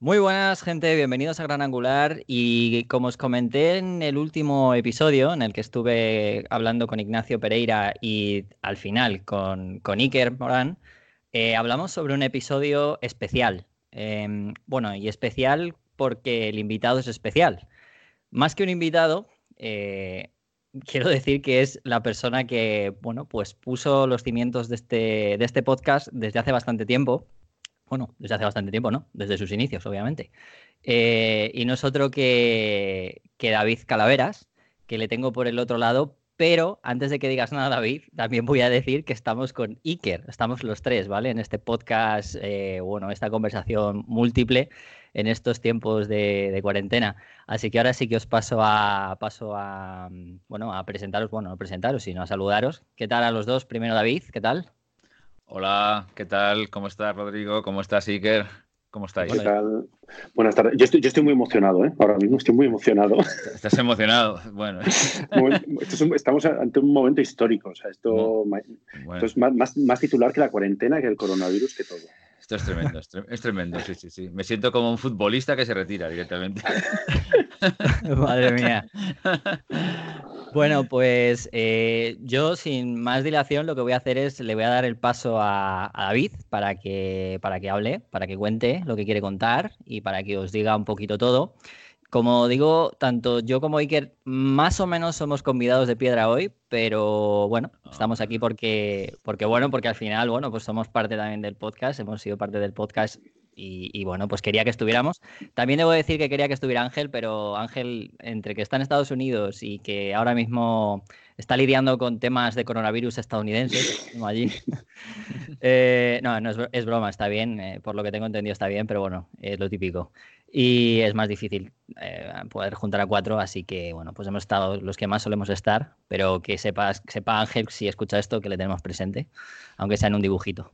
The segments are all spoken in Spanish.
Muy buenas, gente. Bienvenidos a Gran Angular. Y como os comenté en el último episodio, en el que estuve hablando con Ignacio Pereira y al final con, con Iker Morán, eh, hablamos sobre un episodio especial. Em, bueno, y especial porque el invitado es especial. Más que un invitado, eh, quiero decir que es la persona que, bueno, pues puso los cimientos de este, de este podcast desde hace bastante tiempo bueno, desde hace bastante tiempo, ¿no? Desde sus inicios, obviamente. Eh, y no es otro que, David Calaveras, que le tengo por el otro lado, pero antes de que digas nada, David, también voy a decir que estamos con Iker, estamos los tres, ¿vale? En este podcast, eh, bueno, esta conversación múltiple en estos tiempos de, cuarentena. Así que ahora sí que os paso a, paso a, bueno, a presentaros, bueno, no presentaros, sino a saludaros. ¿Qué tal a los dos? Primero David, ¿qué tal? Hola, ¿qué tal? ¿Cómo estás, Rodrigo? ¿Cómo estás, Iker? ¿Cómo estáis? ¿Qué tal? Buenas tardes. Yo estoy, yo estoy muy emocionado, ¿eh? Ahora mismo estoy muy emocionado. Estás emocionado. Bueno. estamos ante un momento histórico. O sea, esto, es más, más, titular que la cuarentena, que el coronavirus, que todo. Esto es tremendo, es, tremendo, sí, sí, sí. Me siento como un futbolista que se retira directamente. Madre mía. Bueno, pues eh, yo sin más dilación lo que voy a hacer es le voy a dar el paso a, David para que, para que hable, para que cuente lo que quiere contar y para que os diga un poquito todo. Como digo, tanto yo como Iker más o menos somos convidados de piedra hoy, pero bueno, estamos aquí porque, porque bueno, porque al final, bueno, pues somos parte también del podcast, hemos sido parte del podcast y, bueno, pues quería que estuviéramos. También debo decir que quería que estuviera Ángel, pero Ángel, entre que está en Estados Unidos y que ahora mismo está lidiando con temas de coronavirus estadounidenses, como allí. Eh, no, no es, broma, está bien, eh, por lo que tengo entendido está bien, pero bueno, es lo típico. Y es más difícil eh, poder juntar a cuatro, así que bueno, pues hemos estado los que más solemos estar, pero que sepas, sepa Ángel si escucha esto que le tenemos presente, aunque sea en un dibujito,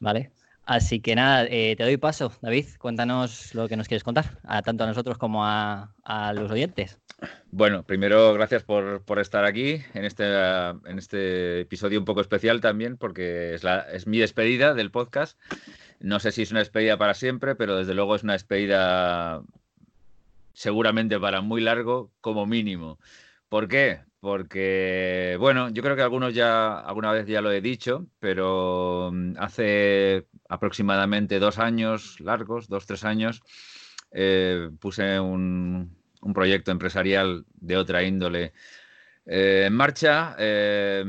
¿vale? Así que nada, eh, te doy paso, David. Cuéntanos lo que nos quieres contar, a, tanto a nosotros como a, los oyentes. Bueno, primero, gracias por, estar aquí en este, en este episodio un poco especial también, porque es, la, es mi despedida del podcast. No sé si es una despedida para siempre, pero desde luego es una despedida seguramente para muy largo, como mínimo. ¿Por qué? Porque, bueno, yo creo que algunos ya, alguna vez ya lo he dicho, pero mm, hace aproximadamente dos años largos, dos, tres años, eh, puse un, proyecto empresarial de otra índole eh, en marcha. Eh,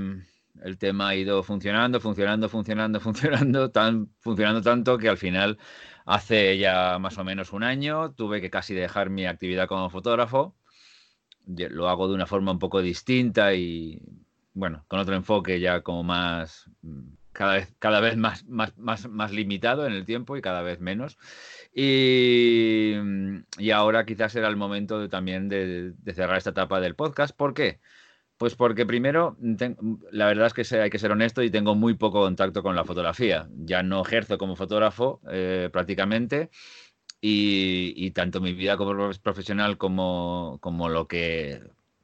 el tema ha ido funcionando, funcionando, funcionando, funcionando, tan, funcionando tanto que al final, hace ya más o menos un año, tuve que casi dejar mi actividad como fotógrafo lo hago de una forma un poco distinta y, bueno, con otro enfoque ya como más, mm, cada vez, cada vez más, más, más, más limitado en el tiempo y cada vez menos. Y, mm, y ahora quizás era el momento de, también de, cerrar esta etapa del podcast. ¿Por qué? Pues porque primero, la verdad es que hay que ser honesto y tengo muy poco contacto con la fotografía. Ya no ejerzo como fotógrafo eh, prácticamente y, tanto mi vida como profesional como, como lo que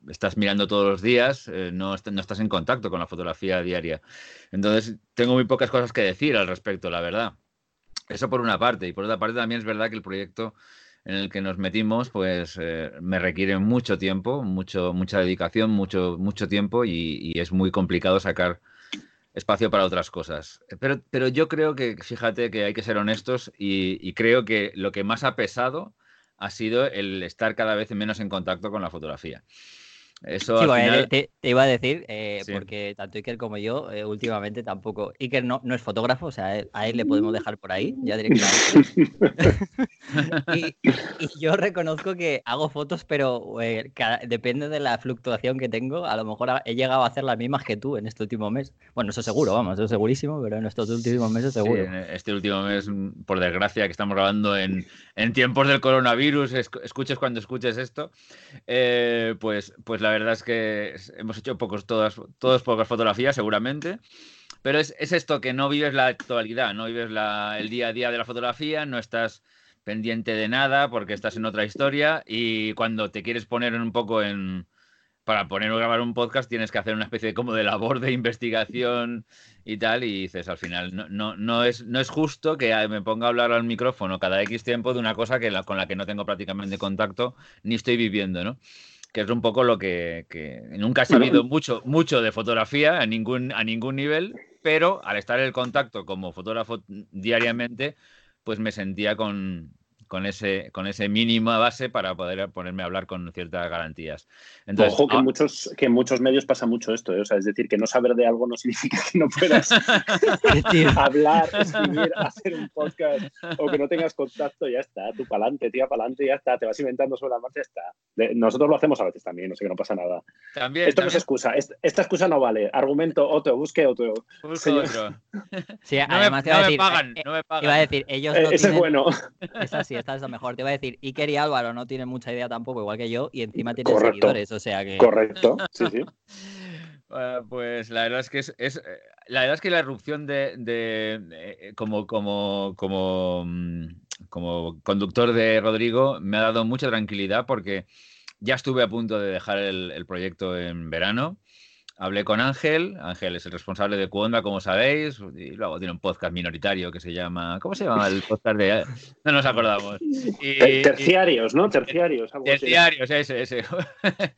estás mirando todos los días, eh, no, no, estás en contacto con la fotografía diaria. Entonces, tengo muy pocas cosas que decir al respecto, la verdad. Eso por una parte. Y por otra parte, también es verdad que el proyecto en el que nos metimos, pues eh, me requiere mucho tiempo, mucho, mucha dedicación, mucho, mucho tiempo y, y es muy complicado sacar espacio para otras cosas. Pero, pero yo creo que, fíjate que hay que ser honestos y, creo que lo que más ha pesado ha sido el estar cada vez menos en contacto con la fotografía. Eso te, iba a decir, eh, porque tanto Iker como yo, eh, últimamente tampoco. Iker no, no es fotógrafo, o sea, a él le podemos dejar por ahí, ya directamente. y, yo reconozco que hago fotos, pero eh, depende de la fluctuación que tengo. A lo mejor he llegado a hacer las mismas que tú en este último mes. Bueno, eso seguro, vamos, eso segurísimo, pero en estos últimos meses seguro. en este último mes, por desgracia, que estamos grabando en, en tiempos del coronavirus, escuches cuando escuches esto, pues, pues la la verdad es que hemos hecho pocos, todas, todos pocas fotografías, seguramente. Pero es, esto, que no vives la actualidad, no vives el día a día de la fotografía, no estás pendiente de nada porque estás en otra historia y cuando te quieres poner un poco en para poner o grabar un podcast tienes que hacer una especie de, como de labor de investigación y tal, y dices, al final, no, no, no, es, no es justo que me ponga a hablar al micrófono cada X tiempo de una cosa que con la que no tengo prácticamente contacto ni estoy viviendo, ¿no? Que es un poco lo que, nunca he sabido mucho, mucho de fotografía a ningún, a ningún nivel, pero al estar en contacto como fotógrafo diariamente, pues me sentía con, con ese, con ese mínima base para poder ponerme a hablar con ciertas garantías. Ojo que, en muchos, que en muchos medios pasa mucho esto, ¿eh? o sea, es decir, que no saber de algo no significa que no puedas hablar, escribir, hacer un podcast o que no tengas contacto, ya está, tú para adelante, tía para adelante, ya está, te vas inventando sobre la marcha, ya está. Nosotros lo hacemos a veces también, no sé que no pasa nada. También, Esto no es excusa, esta, excusa no vale. Argumento otro, busque otro. Busque otro. Sí, además no, me, pagan, no me pagan. Iba a decir, ellos eh, ese es bueno. Es así, esta es lo mejor. Te iba a decir, Iker y Álvaro no tienen mucha idea tampoco, igual que yo, y encima tienen seguidores, o sea que. Correcto, sí, sí. pues la verdad es que es, eh, la verdad es que la erupción de, eh, como, como, como, mm, como conductor de Rodrigo me ha dado mucha tranquilidad porque ya estuve a punto de dejar el proyecto en verano hablé con Ángel, Ángel es el responsable de Cuonda, como sabéis, y luego tiene un podcast minoritario que se llama, ¿cómo se llama el podcast de...? No nos acordamos. terciarios, ¿no? Terciarios. terciarios, ese, ese.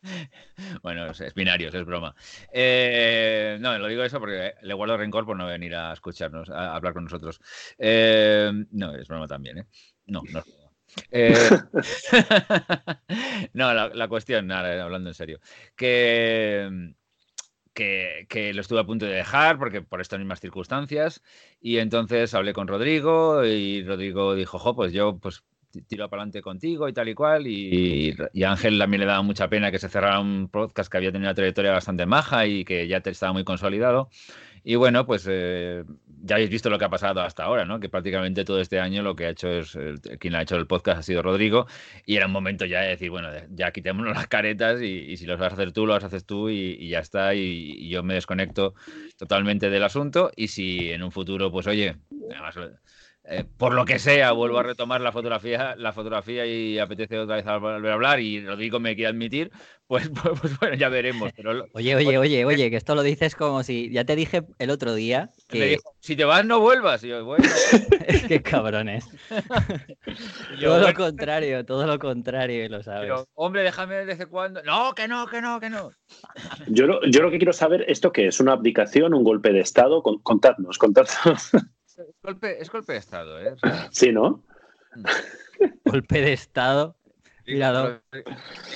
bueno, es, binarios, es broma. Eh, no, lo digo eso porque le guardo rencor por no venir a escucharnos, a, hablar con nosotros. Eh, no, es broma también, ¿eh? No, no eh, no, la, la, cuestión, nada, hablando en serio, que, que, lo estuve a punto de dejar porque por estas mismas circunstancias. Y entonces hablé con Rodrigo y Rodrigo dijo, jo, pues yo pues tiro para adelante contigo y tal y cual y, y, Ángel también le daba mucha pena que se cerrara un podcast que había tenido una trayectoria bastante maja y que ya estaba muy consolidado. Y bueno, pues eh, ya habéis visto lo que ha pasado hasta ahora, ¿no? Que prácticamente todo este año lo que ha hecho es, quien ha hecho el podcast ha sido Rodrigo, y era un momento ya de decir, bueno, ya quitémonos las caretas y, si los vas a hacer tú, los haces tú y, ya está, y, yo me desconecto totalmente del asunto, y si en un futuro, pues oye, además, eh, por lo que sea, vuelvo a retomar la fotografía, la fotografía y apetece otra vez volver a hablar y Rodrigo me quiere admitir, pues, pues, pues, bueno, ya veremos. Pero, oye, oye, oye, oye, que esto lo dices como si ya te dije el otro día que si te vas no vuelvas. yo, bueno. Qué cabrones. todo lo contrario, todo lo contrario, lo sabes. Pero, hombre, déjame de vez en cuando. No, que no, que no, que no. Yo lo, yo lo que quiero saber, ¿esto qué es? ¿Una abdicación, un golpe de Estado? Contadnos, contadnos. Es golpe, de Estado, ¿eh? sí, ¿no? Mm. golpe de Estado. Cuidado.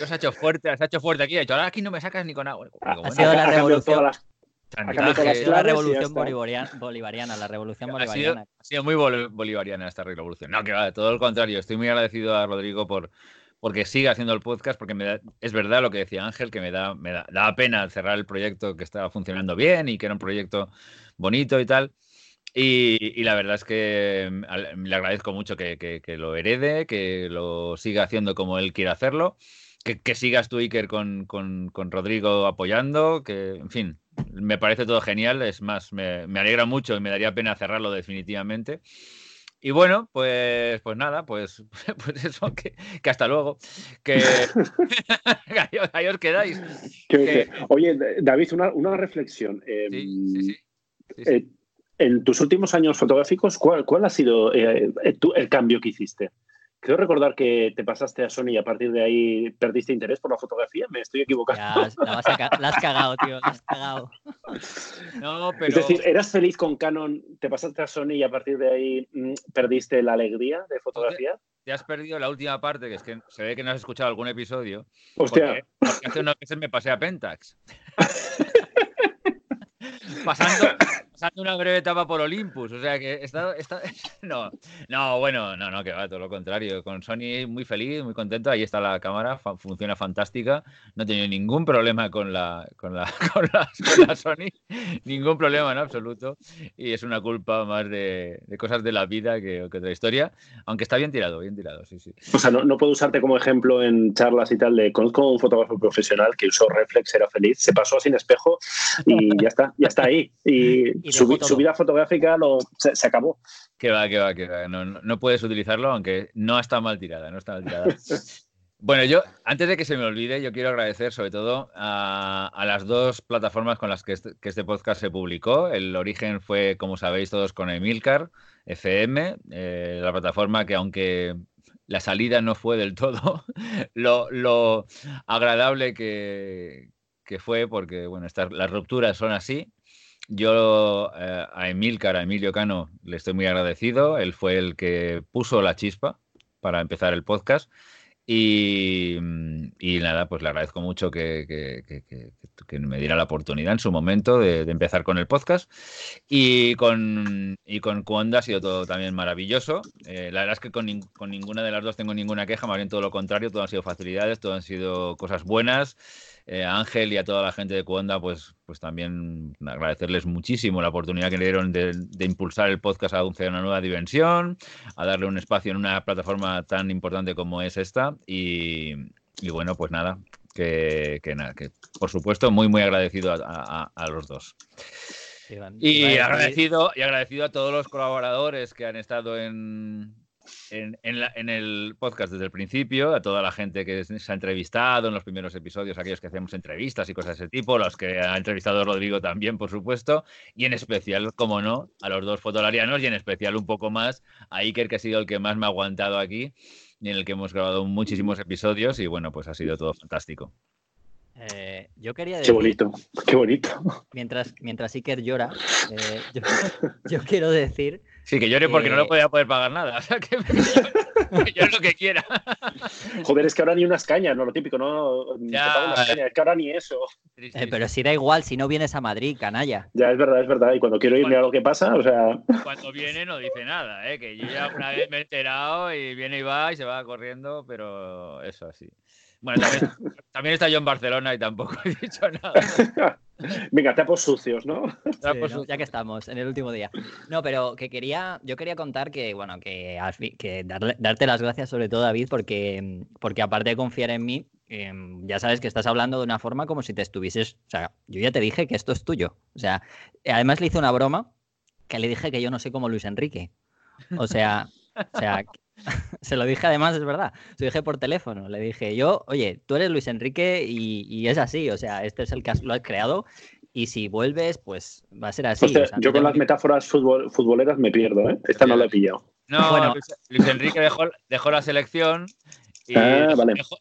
Has hecho fuerte, has hecho fuerte aquí. Ahora aquí no me sacas ni con agua. Ha, sido la revolución. la revolución bolivariana, la revolución bolivariana. Ha sido, muy bolivariana esta revolución. No, que va, todo lo contrario. Estoy muy agradecido a Rodrigo por porque siga haciendo el podcast, porque me es verdad lo que decía Ángel, que me da, me da, pena cerrar el proyecto que estaba funcionando bien y que era un proyecto bonito y tal. Y, la verdad es que mm, le agradezco mucho que, lo herede, que lo siga haciendo como él quiere hacerlo, que, sigas tú, Iker, con, Rodrigo apoyando, que, en fin, me parece todo genial. Es más, me, alegra mucho y me daría pena cerrarlo definitivamente. Y bueno, pues, pues nada, pues, pues eso, que, hasta luego. Que, ahí, os, quedáis. Oye, David, una, reflexión. sí, sí, sí. Eh, en tus últimos años fotográficos, ¿cuál, ha sido eh, el cambio que hiciste? Creo recordar que te pasaste a Sony y a partir de ahí perdiste interés por la fotografía. Me estoy equivocando. Ya, la, has cagado, tío. La has cagado. No, pero... Es decir, ¿eras feliz con Canon? ¿Te pasaste a Sony y a partir de ahí mm, perdiste la alegría de fotografía? Te has perdido la última parte, que es que se ve que no has escuchado algún episodio. Hostia. Porque, hace unos meses me pasé a Pentax. pasando, pasando una breve etapa por Olympus. O sea que está, está, no, no, bueno, no, no, que va, todo lo contrario. Con Sony muy feliz, muy contento. Ahí está la cámara, funciona fantástica. No he tenido ningún problema con la, con la, con la, Sony, ningún problema en absoluto. Y es una culpa más de, de cosas de la vida que, que, otra historia. Aunque está bien tirado, bien tirado, sí, sí. O sea, no, no puedo usarte como ejemplo en charlas y tal de conozco un fotógrafo profesional que usó reflex, era feliz, se pasó sin espejo y ya está, ya está ahí. Y, su, vida fotográfica lo, se, acabó. Que va, que va, que va. No, no, puedes utilizarlo, aunque no está mal tirada, no está mal tirada. Bueno, yo, antes de que se me olvide, yo quiero agradecer sobre todo a, las dos plataformas con las que este, que este, podcast se publicó. El origen fue, como sabéis todos, con Emilcar FM, eh, la plataforma que aunque la salida no fue del todo lo, agradable que, fue, porque bueno, las rupturas son así. Yo eh, a Emilcar, a Emilio Cano, le estoy muy agradecido. Él fue el que puso la chispa para empezar el podcast. Y, nada, pues le agradezco mucho que, me diera la oportunidad en su momento de, empezar con el podcast. Y con, y con Cuonda ha sido todo también maravilloso. Eh, la verdad es que con, con, ninguna de las dos tengo ninguna queja, más bien todo lo contrario, todo han sido facilidades, todo han sido cosas buenas. Eh, a Ángel y a toda la gente de Cuonda, pues, pues también agradecerles muchísimo la oportunidad que le dieron de, impulsar el podcast a una nueva dimensión, a darle un espacio en una plataforma tan importante como es esta. Y, bueno, pues nada, que, nada, que por supuesto muy, muy agradecido a, los dos. y agradecido, y agradecido a todos los colaboradores que han estado en, en, el podcast desde el principio, a toda la gente que se ha entrevistado en los primeros episodios, aquellos que hacemos entrevistas y cosas de ese tipo, los que ha entrevistado Rodrigo también, por supuesto, y en especial, como no, a los dos fotolarianos y en especial un poco más a Iker, que ha sido el que más me ha aguantado aquí y en el que hemos grabado muchísimos episodios y bueno, pues ha sido todo fantástico. Eh, yo quería decir, Qué bonito, qué bonito. Mientras, mientras Iker llora, eh, yo, quiero decir. Sí, que llore porque no lo podía poder pagar nada. O sea, que, yo lo que quiera. Joder, es que ahora ni unas cañas, no lo típico, no. Ya. Unas cañas, es que ahora ni eso. Eh, pero si da igual, si no vienes a Madrid, canalla. Ya, es verdad, es verdad. Y cuando quiero irme a lo que pasa, o sea. Cuando viene no dice nada, ¿eh? Que yo ya una vez me he enterado y viene y va y se va corriendo, pero eso así. Bueno, también, está yo en Barcelona y tampoco he dicho nada. Venga, tapos sucios, ¿no? Ya que estamos, en el último día. No, pero que quería, yo quería contar que, bueno, que, que darte las gracias sobre todo, David, porque, porque aparte de confiar en mí, em, ya sabes que estás hablando de una forma como si te estuvieses, o sea, yo ya te dije que esto es tuyo. O sea, además le hice una broma que le dije que yo no sé cómo Luis Enrique. O sea, o sea, Se lo dije además, es verdad. Se lo dije por teléfono. Le dije yo, oye, tú eres Luis Enrique y, es así. O sea, este es el que lo has creado. Y si vuelves, pues va a ser así. yo con las metáforas futboleras me pierdo, ¿eh? Esta no la he pillado. No, bueno. Luis, Enrique dejó, la selección y ah,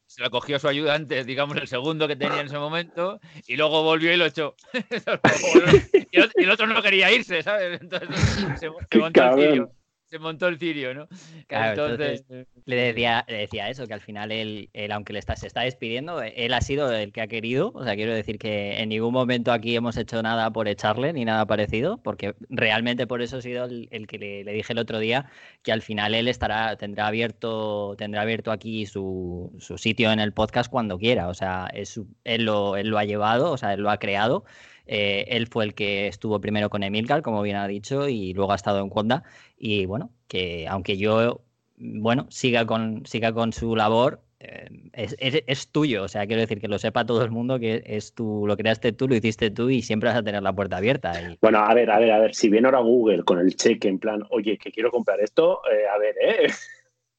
se la cogió su ayudante, digamos, el segundo que tenía en ese momento, y luego volvió y lo echó. y el otro no quería irse, ¿sabes? Entonces se, montó el se montó el cirio, ¿no? entonces, le, decía, le decía eso, que al final él, aunque le está, se está despidiendo, él ha sido el que ha querido. O sea, quiero decir que en ningún momento aquí hemos hecho nada por echarle ni nada parecido, porque realmente por eso ha sido el, que le, dije el otro día que al final él estará, tendrá abierto, tendrá abierto aquí su, su sitio en el podcast cuando quiera. O sea, es, él, lo, él lo ha llevado, o sea, él lo ha creado eh, él fue el que estuvo primero con Emilcar, como bien ha dicho, y luego ha estado en Conda. Y bueno, que aunque yo, bueno, siga con, siga con su labor, eh, es, tuyo. O sea, quiero decir que lo sepa todo el mundo que es tú, lo creaste tú, lo hiciste tú y siempre vas a tener la puerta abierta. Bueno, a ver, a ver, a ver, si viene ahora Google con el cheque en plan, oye, que quiero comprar esto, eh, a ver, ¿eh?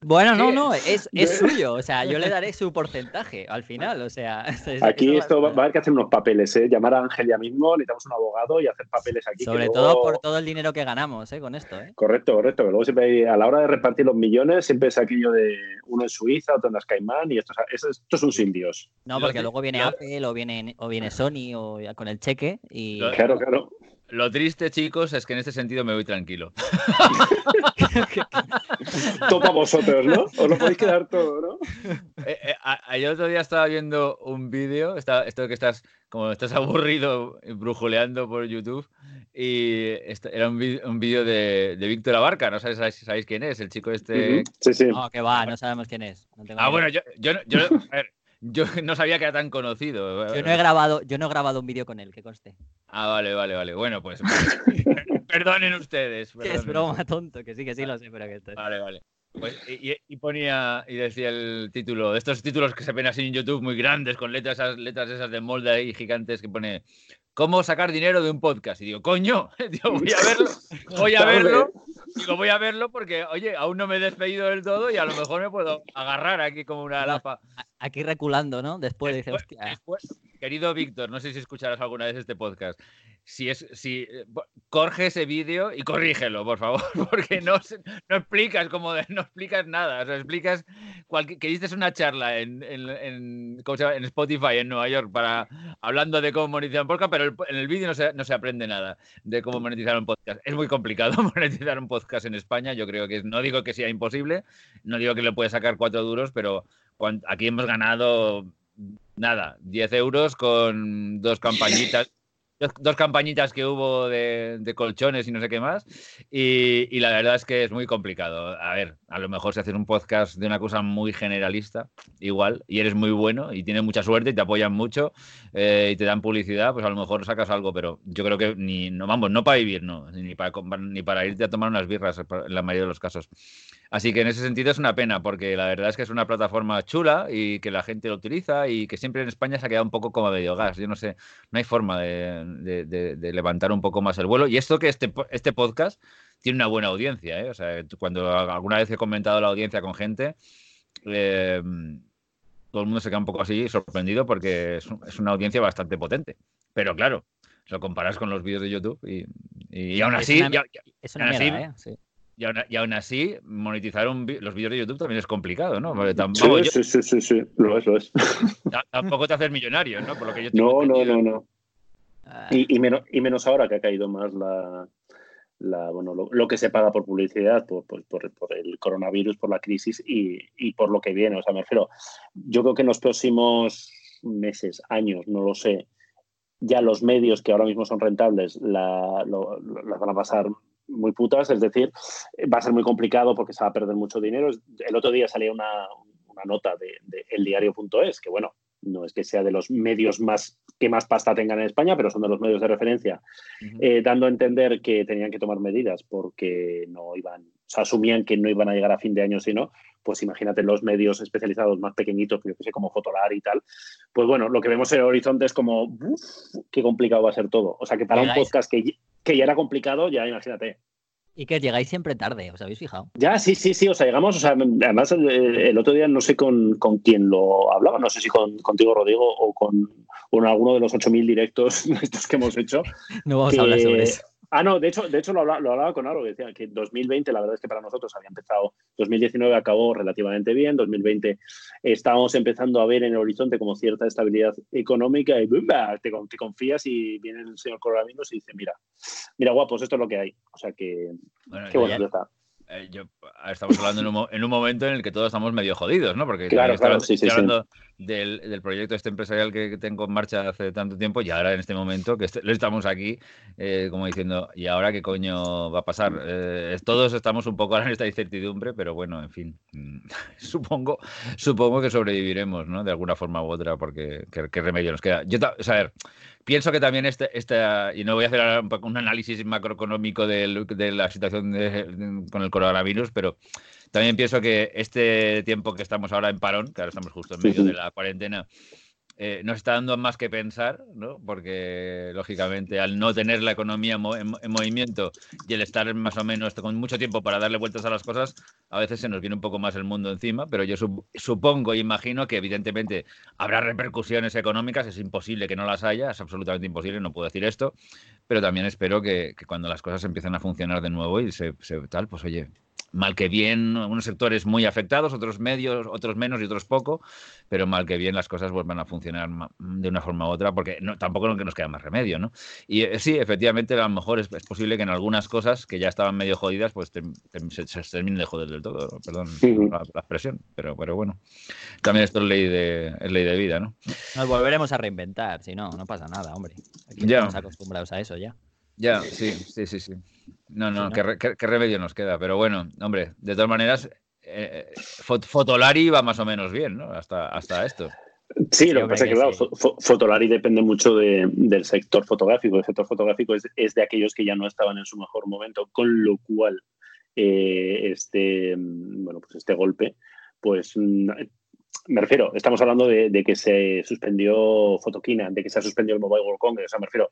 Bueno, no, no, es, es, suyo. O sea, yo le daré su porcentaje al final. O sea, aquí esto va, a haber que hacer unos papeles, ¿eh? Llamar a Ángel ya mismo, necesitamos un abogado y hacer papeles aquí. Sobre todo por todo el dinero que ganamos, ¿eh? Con esto, ¿eh? Correcto, correcto. Pero luego siempre a la hora de repartir los millones, siempre es aquello de uno en Suiza, otro en las Caimán y estos, estos son indios. No, porque luego viene Apple o viene, o viene Sony o con el cheque y. Claro, claro. Lo triste, chicos, es que en este sentido me voy tranquilo. Topa vosotros, ¿no? Os lo podéis quedar todo, ¿no? Eh, eh, el otro día estaba viendo un vídeo, esto que estás, como estás aburrido brujuleando por YouTube, y era un vídeo de, de Víctor Abarca, no sabéis, sabéis, quién es, el chico este. Sí, sí. No, que va, no sabemos quién es. ah, bueno, yo, yo, yo a ver, yo no sabía que era tan conocido. Yo no he grabado, yo no he grabado un vídeo con él, que conste. Ah, vale, vale, vale. Bueno, pues perdonen ustedes. Que es broma, tonto, que sí, que sí lo sé, pero que esto Vale, vale. Pues, y, ponía, y decía el título, de estos títulos que se ven así en YouTube muy grandes, con letras, esas letras esas de molde ahí gigantes que pone ¿Cómo sacar dinero de un podcast? Y digo, coño, voy a verlo, voy a verlo, digo, voy a verlo porque, oye, aún no me he despedido del todo y a lo mejor me puedo agarrar aquí como una lapa. aquí reculando, ¿no? Después, dice, hostia. querido Víctor, no sé si escucharás alguna vez este podcast si es si eh, corge ese vídeo y corrígelo, por favor, porque no, no explicas como no explicas nada, o sea, explicas que diste una charla en, en, en, Spotify en Nueva York para hablando de cómo monetizar un podcast, pero en el vídeo no se, no se aprende nada de cómo monetizar un podcast. Es muy complicado monetizar un podcast en España, yo creo que no digo que sea imposible, no digo que le puedes sacar cuatro duros, pero aquí hemos ganado nada, 10 euros con dos campañitas dos, campañitas que hubo de, colchones y no sé qué más. Y, la verdad es que es muy complicado. A ver, a lo mejor si haces un podcast de una cosa muy generalista, igual, y eres muy bueno y tienes mucha suerte y te apoyan mucho eh, y te dan publicidad, pues a lo mejor sacas algo, pero yo creo que ni, no, vamos, no para vivir, no, ni para, ni para irte a tomar unas birras en la mayoría de los casos. Así que en ese sentido es una pena, porque la verdad es que es una plataforma chula y que la gente lo utiliza y que siempre en España se ha quedado un poco como medio gas. Yo no sé, no hay forma de, levantar un poco más el vuelo. Y esto que este, este podcast tiene una buena audiencia. ¿eh? O sea, cuando alguna vez he comentado la audiencia con gente, em, todo el mundo se queda un poco así sorprendido porque es, una audiencia bastante potente. Pero claro, lo comparas con los vídeos de YouTube y, aún así... Es una, ¿eh? sí. Y aún, así, monetizar los vídeos de YouTube también es complicado, ¿no? sí, sí, sí, sí, lo es, lo es. Tampoco te haces millonario, ¿no? Por lo que yo no, no, no, no, ah. y, menos, y menos ahora que ha caído más la, la bueno, lo, que se paga por publicidad, por, por, por, el coronavirus, por la crisis y, y, por lo que viene. O sea, me refiero, yo creo que en los próximos meses, años, no lo sé, ya los medios que ahora mismo son rentables la, las van a pasar muy putas, es decir, va a ser muy complicado porque se va a perder mucho dinero. El otro día salía una, una nota de, de eldiario.es, que bueno, no es que sea de los medios más que más pasta tengan en España, pero son de los medios de referencia, eh, dando a entender que tenían que tomar medidas porque no iban, o sea, asumían que no iban a llegar a fin de año, sino, pues imagínate los medios especializados más pequeñitos, yo que sé, como Fotolar y tal. Pues bueno, lo que vemos en el horizonte es como, qué complicado va a ser todo. O sea, que para un podcast que, que ya era complicado, ya imagínate. Y que llegáis siempre tarde, ¿os habéis fijado? Ya, sí, sí, sí, o sea, llegamos, o sea, además el, otro día no sé con, con, quién lo hablaba, no sé si con, contigo, Rodrigo, o con, con alguno de los 8.000 directos estos que hemos hecho. no vamos a hablar sobre eso. Ah, no, de hecho, de hecho lo, hablaba, con Aro, que decía que 2020, la verdad es que para nosotros había empezado, 2019 acabó relativamente bien, 2020 estábamos empezando a ver en el horizonte como cierta estabilidad económica y te, te, confías y viene el señor coronavirus y dice, mira, mira guapos, esto es lo que hay. O sea que, bueno, qué bueno, está. Eh, yo, estamos hablando en un, en un, momento en el que todos estamos medio jodidos, ¿no? Porque claro, claro, sí, sí, hablando del, del, proyecto este empresarial que tengo en marcha hace tanto tiempo y ahora en este momento que lo estamos aquí eh, como diciendo, ¿y ahora qué coño va a pasar? Eh, todos estamos un poco ahora en esta incertidumbre, pero bueno, en fin, supongo, supongo que sobreviviremos, ¿no? De alguna forma u otra, porque qué, remedio nos queda. Yo, o sea, a ver, pienso que también este, y no voy a hacer un, análisis macroeconómico de, de la situación con el coronavirus, pero también pienso que este tiempo que estamos ahora en parón, que ahora estamos justo en medio de la cuarentena, eh, nos está dando más que pensar, ¿no? porque lógicamente al no tener la economía en, movimiento y el estar más o menos con mucho tiempo para darle vueltas a las cosas, a veces se nos viene un poco más el mundo encima, pero yo supongo e imagino que evidentemente habrá repercusiones económicas, es imposible que no las haya, es absolutamente imposible, no puedo decir esto, pero también espero que, cuando las cosas empiecen a funcionar de nuevo y se, se tal, pues oye, mal que bien, unos sectores muy afectados, otros medios, otros menos y otros poco, pero mal que bien las cosas vuelvan a funcionar de una forma u otra, porque no, tampoco que nos queda más remedio, ¿no? Y eh, sí, efectivamente, a lo mejor es, posible que en algunas cosas que ya estaban medio jodidas, pues se, terminen de joder del todo, perdón la, expresión, pero, pero bueno, también esto es ley de, es ley de vida, ¿no? Nos volveremos a reinventar, si no, no pasa nada, hombre. Aquí ya. estamos acostumbrados a eso ya. Ya, sí, sí, sí, sí. No, no, ¿qué, remedio nos queda? Pero bueno, hombre, de todas maneras, eh, Fotolari va más o menos bien, ¿no? Hasta, hasta esto. Sí, lo que pasa es que, claro, Fotolari depende mucho del sector fotográfico. El sector fotográfico es, de aquellos que ya no estaban en su mejor momento, con lo cual eh, este, bueno, pues este golpe, pues mm, me refiero, estamos hablando de, que se suspendió Fotoquina, de que se ha suspendido el Mobile World Congress, o sea, me refiero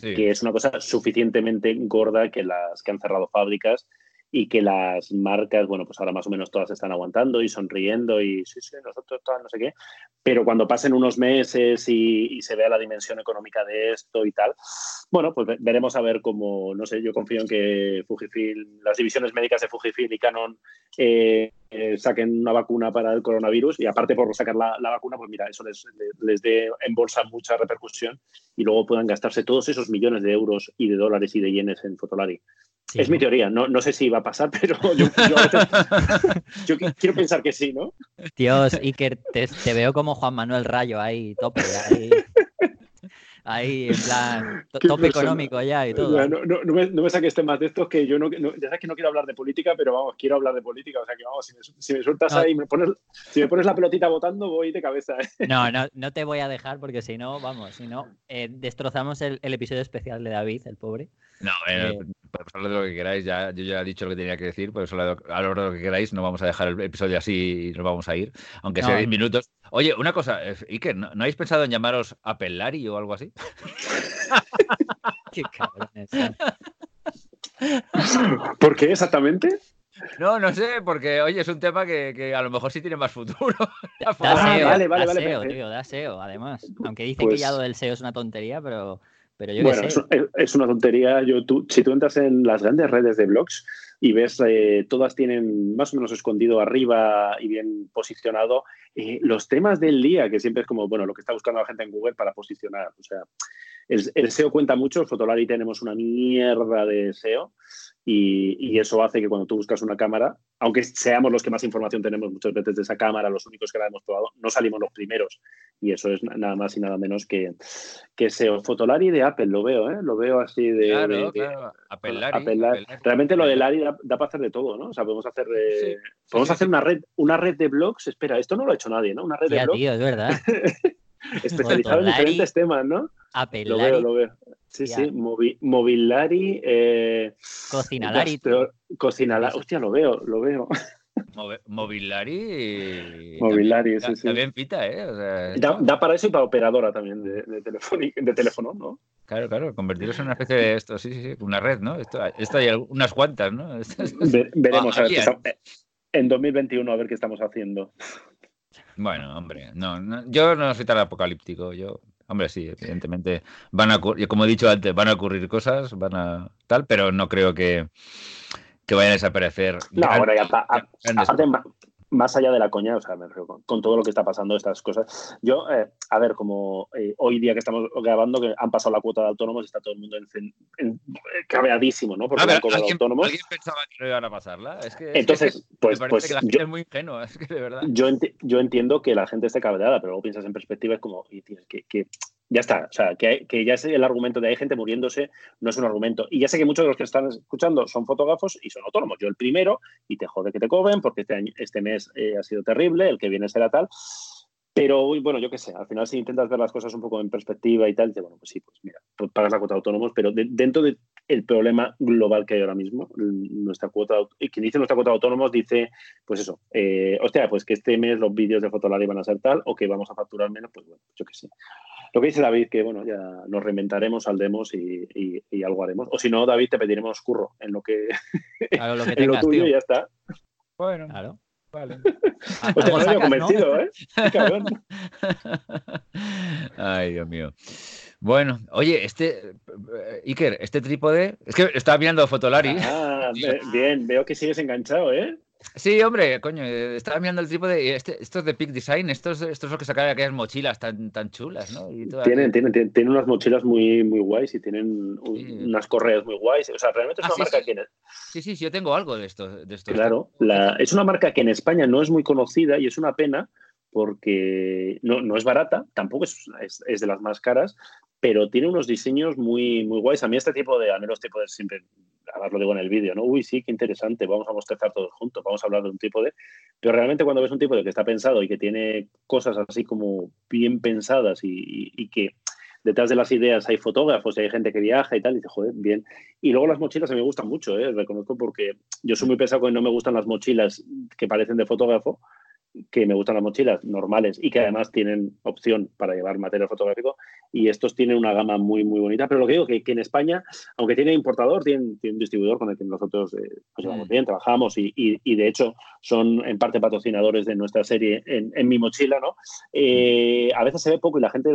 que es una cosa suficientemente gorda que las que han cerrado fábricas y que las marcas, bueno, pues ahora más o menos todas están aguantando y sonriendo y sí, sí, nosotros no sé qué, pero cuando pasen unos meses y, se vea la dimensión económica de esto y tal, bueno, pues veremos a ver cómo, no sé, yo confío en que Fujifilm, las divisiones médicas de Fujifilm y Canon eh, eh, saquen una vacuna para el coronavirus y aparte por sacar la, vacuna, pues mira, eso les, les dé en bolsa mucha repercusión y luego puedan gastarse todos esos millones de euros y de dólares y de yenes en Fotolari es mi teoría, no, no, sé si va a pasar, pero yo, yo, quiero pensar que sí, ¿no? Dios, Iker, te, te, veo como Juan Manuel Rayo ahí, tope, ahí ahí en plan tope económico ya y todo. No, no, no, me, no, me, saques temas de estos que yo no, ya sabes que no quiero hablar de política, pero vamos, quiero hablar de política. O sea que vamos, si me, si me sueltas ahí, me pones, si me pones la pelotita votando, voy de cabeza. ¿eh? No, no, no te voy a dejar porque si no, vamos, si no, eh, destrozamos el, el, episodio especial de David, el pobre. No, eh, hablar de lo que queráis, ya, yo ya he dicho lo que tenía que decir, por eso a lo de lo que queráis, no vamos a dejar el episodio así y nos vamos a ir, aunque sea 10 minutos. Oye, una cosa, eh, Iker, ¿no, ¿no habéis pensado en llamaros Apelari o algo así? Qué cabrón ¿Por qué exactamente? No, no sé, porque oye, es un tema que, que a lo mejor sí tiene más futuro. da SEO, vale, vale, da SEO, tío, da SEO, además. Aunque dicen que ya pues lo del SEO es una tontería, pero bueno, es, una tontería. Yo, tú, si tú entras en las grandes redes de blogs y ves, eh, todas tienen más o menos escondido arriba y bien posicionado eh, los temas del día, que siempre es como, bueno, lo que está buscando la gente en Google para posicionar. O sea, el, SEO cuenta mucho, Fotolari tenemos una mierda de SEO y, eso hace que cuando tú buscas una cámara, aunque seamos los que más información tenemos muchas veces de esa cámara, los únicos que la hemos probado, no salimos los primeros. Y eso es nada más y nada menos que, que SEO. Fotolari de Apple, lo veo, ¿eh? Lo veo así de... Claro, claro. Apple, Realmente lo de Lari da, para hacer de todo, ¿no? O sea, podemos hacer, eh, podemos hacer una red una red de blogs. Espera, esto no lo ha hecho nadie, ¿no? Una red de blogs. Tío, es verdad. Especializado en diferentes temas, ¿no? Apple Lo veo, lo veo. Sí, sí, Movilari. Eh, Cocinalari. Cocinalari. Hostia, lo veo, lo veo. Movilari. Movilari, sí, sí. También pita, ¿eh? O sea, da, para eso y para operadora también de, de, de teléfono, ¿no? Claro, claro, convertirlos en una especie de esto, sí, sí, sí, una red, ¿no? Esto, esto hay unas cuantas, ¿no? veremos, a ver, en 2021 a ver qué estamos haciendo. Bueno, hombre, no, yo no soy tan apocalíptico, yo Hombre, sí, evidentemente van a como he dicho antes, van a ocurrir cosas, van a tal, pero no creo que, que vayan a desaparecer. No, está más allá de la coña, o sea, con, todo lo que está pasando, estas cosas. Yo, eh, a ver, como eh, hoy día que estamos grabando, que han pasado la cuota de autónomos, está todo el mundo en, en, cabreadísimo, ¿no? Porque ver, ¿alguien, autónomos. ¿alguien pensaba que no iban a pasarla? Es que, Entonces, pues, pues que la gente es muy ingenua, es que de verdad. Yo, yo entiendo que la gente esté cabreada, pero luego piensas en perspectiva, es como, y tienes que, que ya está. O sea, que, ya es el argumento de hay gente muriéndose, no es un argumento. Y ya sé que muchos de los que están escuchando son fotógrafos y son autónomos. Yo el primero, y te jode que te cobren porque este, año, este mes eh, ha sido terrible, el que viene será tal. Pero bueno, yo qué sé, al final si intentas ver las cosas un poco en perspectiva y tal, dices, bueno, pues sí, pues mira, pues pagas la cuota de autónomos, pero dentro del problema global que hay ahora mismo, nuestra cuota, quien dice nuestra cuota de autónomos dice, pues eso, eh, hostia, pues que este mes los vídeos de Fotolari van a ser tal, o que vamos a facturar menos, pues bueno, yo qué sé. Lo que dice David, que bueno, ya nos reinventaremos, saldremos y, y, algo haremos. O si no, David, te pediremos curro en lo que, claro, lo, que tengas, en lo tuyo y ya está. Bueno, claro. Vale. Pues te había convencido, ¿eh? Cabrón. Ay, Dios mío. Bueno, oye, este, Iker, este trípode, es que estaba mirando Fotolari. Ah, bien, veo que sigues enganchado, ¿eh? Sí, hombre, coño, eh, estaba mirando el trípode y este, estos de Peak Design, estos, estos son los que sacan aquellas mochilas tan, tan chulas, ¿no? tienen, tienen, tienen, unas mochilas muy, muy guays y tienen unas correas muy guays. O sea, realmente es ah, una marca que... Sí, sí, sí, yo tengo algo de esto. De claro, la, es una marca que en España no es muy conocida y es una pena porque no, no es barata, tampoco es, es, es, de las más caras, pero tiene unos diseños muy, muy guays. A mí este tipo de anhelos tipo de siempre, además lo digo en el vídeo, ¿no? Uy, sí, qué interesante, vamos a mostrar todos juntos, vamos a hablar de un tipo de... Pero realmente cuando ves un tipo de que está pensado y que tiene cosas así como bien pensadas y, que detrás de las ideas hay fotógrafos y hay gente que viaja y tal, y dices, joder, bien. Y luego las mochilas a mí me gustan mucho, ¿eh? reconozco porque yo soy muy pesado y no me gustan las mochilas que parecen de fotógrafo, que me gustan las mochilas normales y que además tienen opción para llevar material fotográfico y estos tienen una gama muy muy bonita pero lo que digo que, que en España aunque tiene importador tiene, un distribuidor con el que nosotros eh, llevamos mm. bien trabajamos y, y, de hecho son en parte patrocinadores de nuestra serie en, en mi mochila no eh, a veces se ve poco y la gente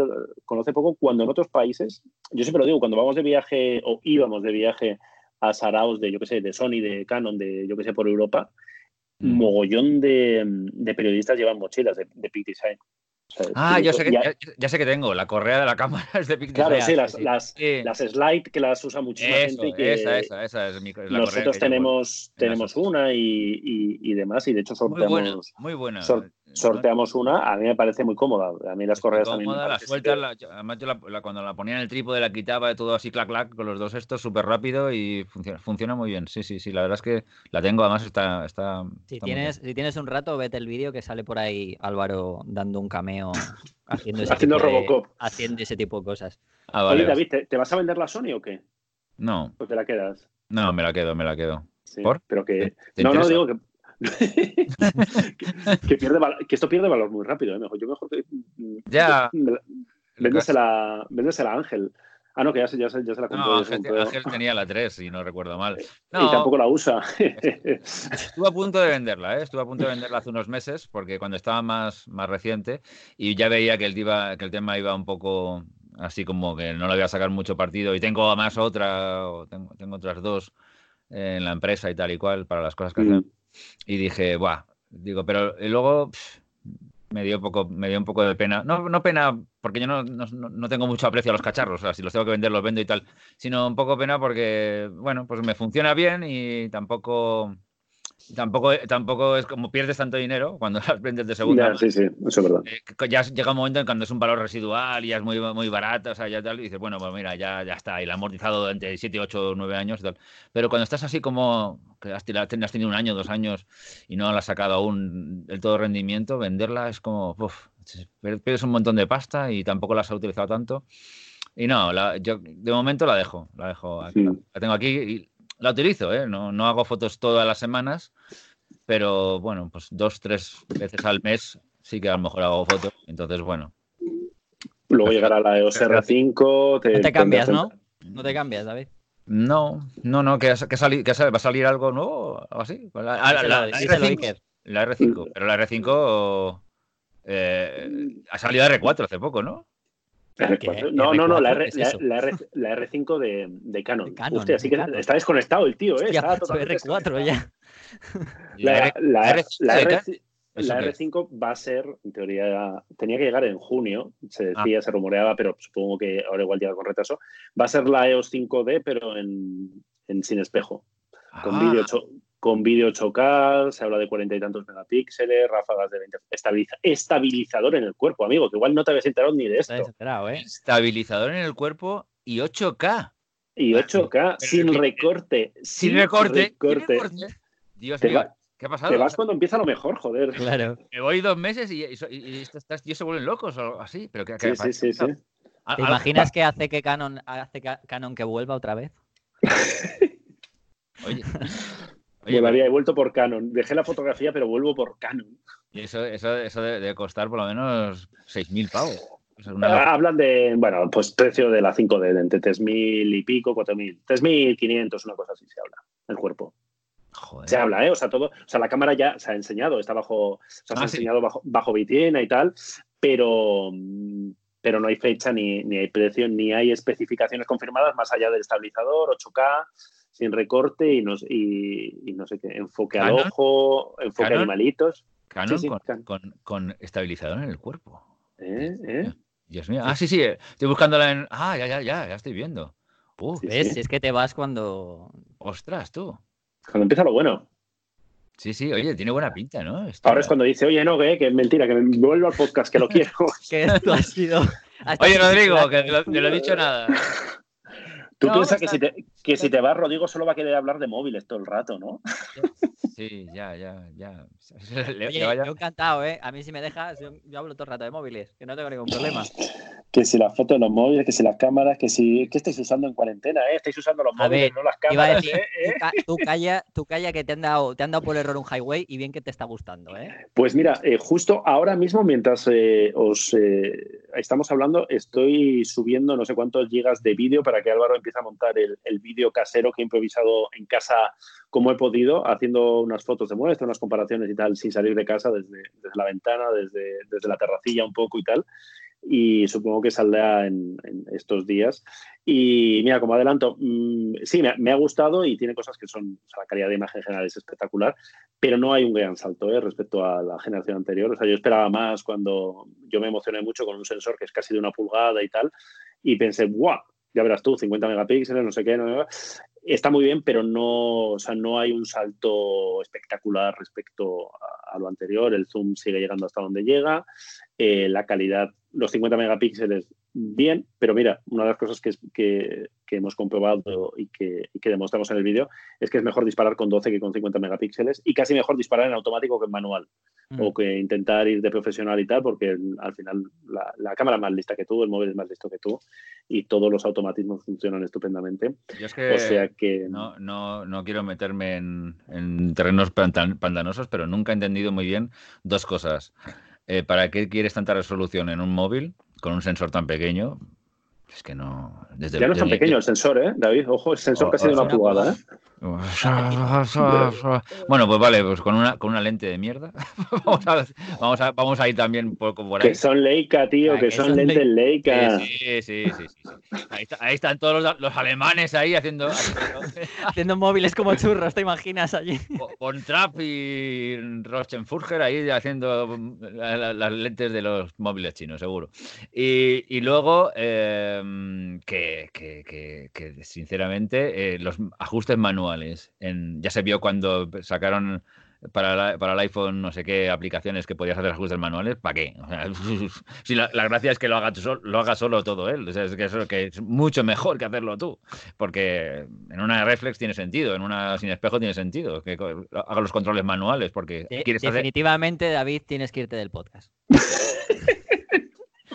conoce poco cuando en otros países yo siempre lo digo cuando vamos de viaje o íbamos de viaje a Saraos de yo que sé de Sony de Canon de yo que sé por Europa. Mogollón de, de, periodistas llevan mochilas de, de Peak Design. ah, yo sé que, ya, sé que tengo, la correa de la cámara es de Peak Design. Claro, sí, las, Las, las, slide que las usa muchísima gente. Que esa, esa, esa es mi la Nosotros tenemos, tenemos una y, y, y, demás, y de hecho sorteamos. Muy buena. Muy buena sorteamos una, a mí me parece muy cómoda. A mí las correas también. la sueltas, además yo la, cuando la ponía en el trípode la quitaba de todo así clac clac con los dos estos súper rápido y funciona, funciona muy bien. Sí, sí, sí, la verdad es que la tengo, además está. está si, tienes, si tienes un rato, vete el vídeo que sale por ahí Álvaro dando un cameo haciendo ese, haciendo tipo, Robocop. De, haciendo ese tipo de cosas. Ah, Oye, David, ¿te, vas a vender la Sony o qué? No. ¿O te la quedas? No, me la quedo, me la quedo. ¿Por? Pero que. no, no, digo que que, pierde, que esto pierde valor muy rápido. ¿eh? Mejor, yo mejor que. Ya. Véndesela, a Ángel. Ah, no, que ya se, ya se, ya se la compró. No, Ángel, tenía la 3, si no recuerdo mal. y tampoco la usa. Estuve a punto de venderla, ¿eh? Estuve a punto de venderla hace unos meses, porque cuando estaba más, más reciente y ya veía que el, que el tema iba un poco así como que no le voy a sacar mucho partido. Y tengo además otra, o tengo, tengo otras dos en la empresa y tal y cual para las cosas que mm. hacen y dije, buah, digo, pero luego me dio, poco, me dio un poco de pena. No, no pena porque yo no, no, no, tengo mucho aprecio a los cacharros, o sea, si los tengo que vender, los vendo y tal, sino un poco pena porque, bueno, pues me funciona bien y tampoco Tampoco, tampoco es como pierdes tanto dinero cuando las vendes de segunda. Ya, sí, sí, eso es verdad. Eh, ya llega un momento en cuando es un valor residual y ya es muy, muy barato, o sea, ya tal, y dices, bueno, pues mira, ya, ya está, y la amortizado durante 7, 8, 9 años y tal. Pero cuando estás así como que has, tenido un año, dos años y no la has sacado aún del todo rendimiento, venderla es como, uff, pierdes un montón de pasta y tampoco la has utilizado tanto. Y no, yo de momento la dejo, la dejo aquí, la tengo aquí y la utilizo, ¿eh? no, no hago fotos todas las semanas, pero bueno, pues dos, tres veces al mes sí que a lo mejor hago fotos. Entonces, bueno. Luego llegará la EOS R5. Te, no te cambias, ¿no? No te cambias, David. No, no, no, que, que, va a salir algo nuevo o así. La, la, R5, la, R5, pero la R5 eh, ha salido R4 hace poco, ¿no? No, no, no, la, R, la, R, la R5 de, de, Canon. Hostia, así que está desconectado el tío, ¿eh? Está R4 ya. La, la, R, 5 va a ser, en teoría, tenía que llegar en junio, se ah. decía, se rumoreaba, pero supongo que ahora igual llega con retraso. Va a ser la EOS 5D, pero en, en sin espejo. Con ah. vídeo con vídeo 8K, se habla de cuarenta y tantos megapíxeles, ráfagas de 20. estabilizador en el cuerpo, amigo, que igual no te habías enterado ni de esto. ¿eh? Estabilizador en el cuerpo y 8K. Y 8K, sin recorte. Sin, recorte. Dios mío. ¿Qué ha pasado? Te vas cuando empieza lo mejor, joder. Claro. Me voy dos meses y, y, se vuelven locos o así. ¿Pero qué, sí, sí, sí, ¿Te imaginas que hace que Canon hace Canon que vuelva otra vez? Oye. He vuelto por Canon. Dejé la fotografía, pero vuelvo por Canon. Y eso, eso, eso debe costar por lo menos 6.000 pavos. Ah, hablan de, bueno, pues precio de la 5D, de entre 3.000 y pico, 4.000. 3.500, una cosa así se habla, el cuerpo. Joder. Se habla, ¿eh? O sea, todo, o sea, la cámara ya se ha enseñado, está bajo, o sea, se ha ah, enseñado bajo, bajo y tal, pero, pero no hay fecha, ni, ni hay precio, ni hay especificaciones confirmadas más allá del estabilizador, 8K, sin recorte y no, y, no sé qué, enfoque al ojo, enfoque a animalitos. Canon, con, con, estabilizador en el cuerpo. ¿Eh? ¿Eh? Dios mío. Ah, sí, sí, eh, estoy buscándola en. Ah, ya, ya, ya, ya estoy viendo. ¿Ves? Es que te vas cuando. Ostras, tú. Cuando empieza lo bueno. Sí, sí, oye, tiene buena pinta, ¿no? Ahora es cuando dice, oye, no, que, que es mentira, que me vuelvo al podcast, que lo quiero. que esto ha sido. Oye, Rodrigo, que no, no lo he dicho nada. Tú piensas que, si te, que si te vas, Rodrigo solo va a querer hablar de móviles todo el rato, ¿no? Sí, ya, ya, ya. Oye, yo encantado, ¿eh? A mí si me dejas, yo, hablo todo el rato de móviles, que no tengo ningún problema. Que si las fotos de los móviles, que si las cámaras, que si ¿qué estáis usando en cuarentena, ¿eh? Estáis usando los móviles, no las cámaras. ¿eh? Tú, calla, tú calla que te han dado, te han dado por error un highway y bien que te está gustando, ¿eh? Pues mira, eh, justo ahora mismo, mientras eh, os estamos hablando, estoy subiendo no sé cuántos gigas de vídeo para que Álvaro empiece a montar el, el vídeo casero que he improvisado en casa como he podido, haciendo unas fotos de muestra, unas comparaciones y tal, sin salir de casa, desde, desde la ventana, desde, desde la terracilla un poco y tal y supongo que saldrá en, estos días. Y mira, como adelanto, mm, sí, me, ha gustado y tiene cosas que son, o sea, la calidad de imagen general es espectacular, pero no hay un gran salto ¿eh? respecto a la generación anterior. O sea, yo esperaba más cuando yo me emocioné mucho con un sensor que es casi de una pulgada y tal, y pensé, ¡guau! Ya verás tú, 50 megapíxeles, no sé qué, está muy bien, pero no, o sea, no hay un salto espectacular respecto a, lo anterior. El zoom sigue llegando hasta donde llega. Eh, la calidad, los 50 megapíxeles, bien, pero mira, una de las cosas que, que, hemos comprobado y que, y que demostramos en el vídeo es que es mejor disparar con 12 que con 50 megapíxeles y casi mejor disparar en automático que en manual mm. o que intentar ir de profesional y tal, porque al final la, cámara es más lista que tú, el móvil es más listo que tú y todos los automatismos funcionan estupendamente. o sea que... No, no, no quiero meterme en, en terrenos pantanosos, pero nunca he entendido muy bien dos cosas. Eh, ¿para qué quieres tanta resolución en un móvil con un sensor tan pequeño? Es que no. Desde ya no es tan pequeño el sensor, ¿eh, David? Ojo, el sensor casi de una pulgada, ¿eh? Bueno, pues vale, pues con una, con una lente de mierda. vamos, a, vamos, a, vamos a ir también un poco por ahí. Que son Leica, tío, ah, que, son, lentes Leica. Sí, sí, sí. sí, Ahí, están todos los, alemanes ahí haciendo, haciendo, móviles como churros, ¿te imaginas allí? Con Trap y Rochenfurger ahí haciendo las lentes de los móviles chinos, seguro. Y, y luego, em, que, que, que, sinceramente, eh, los ajustes manuales en, ya se vio cuando sacaron para, para, el iPhone no sé qué aplicaciones que podías hacer ajustes manuales, ¿para qué? si la, gracia es que lo haga, lo haga solo todo él, es que, eso, que es mucho mejor que hacerlo tú, porque en una reflex tiene sentido, en una sin espejo tiene sentido, que haga los controles manuales, porque Definitivamente, David, tienes que irte del podcast.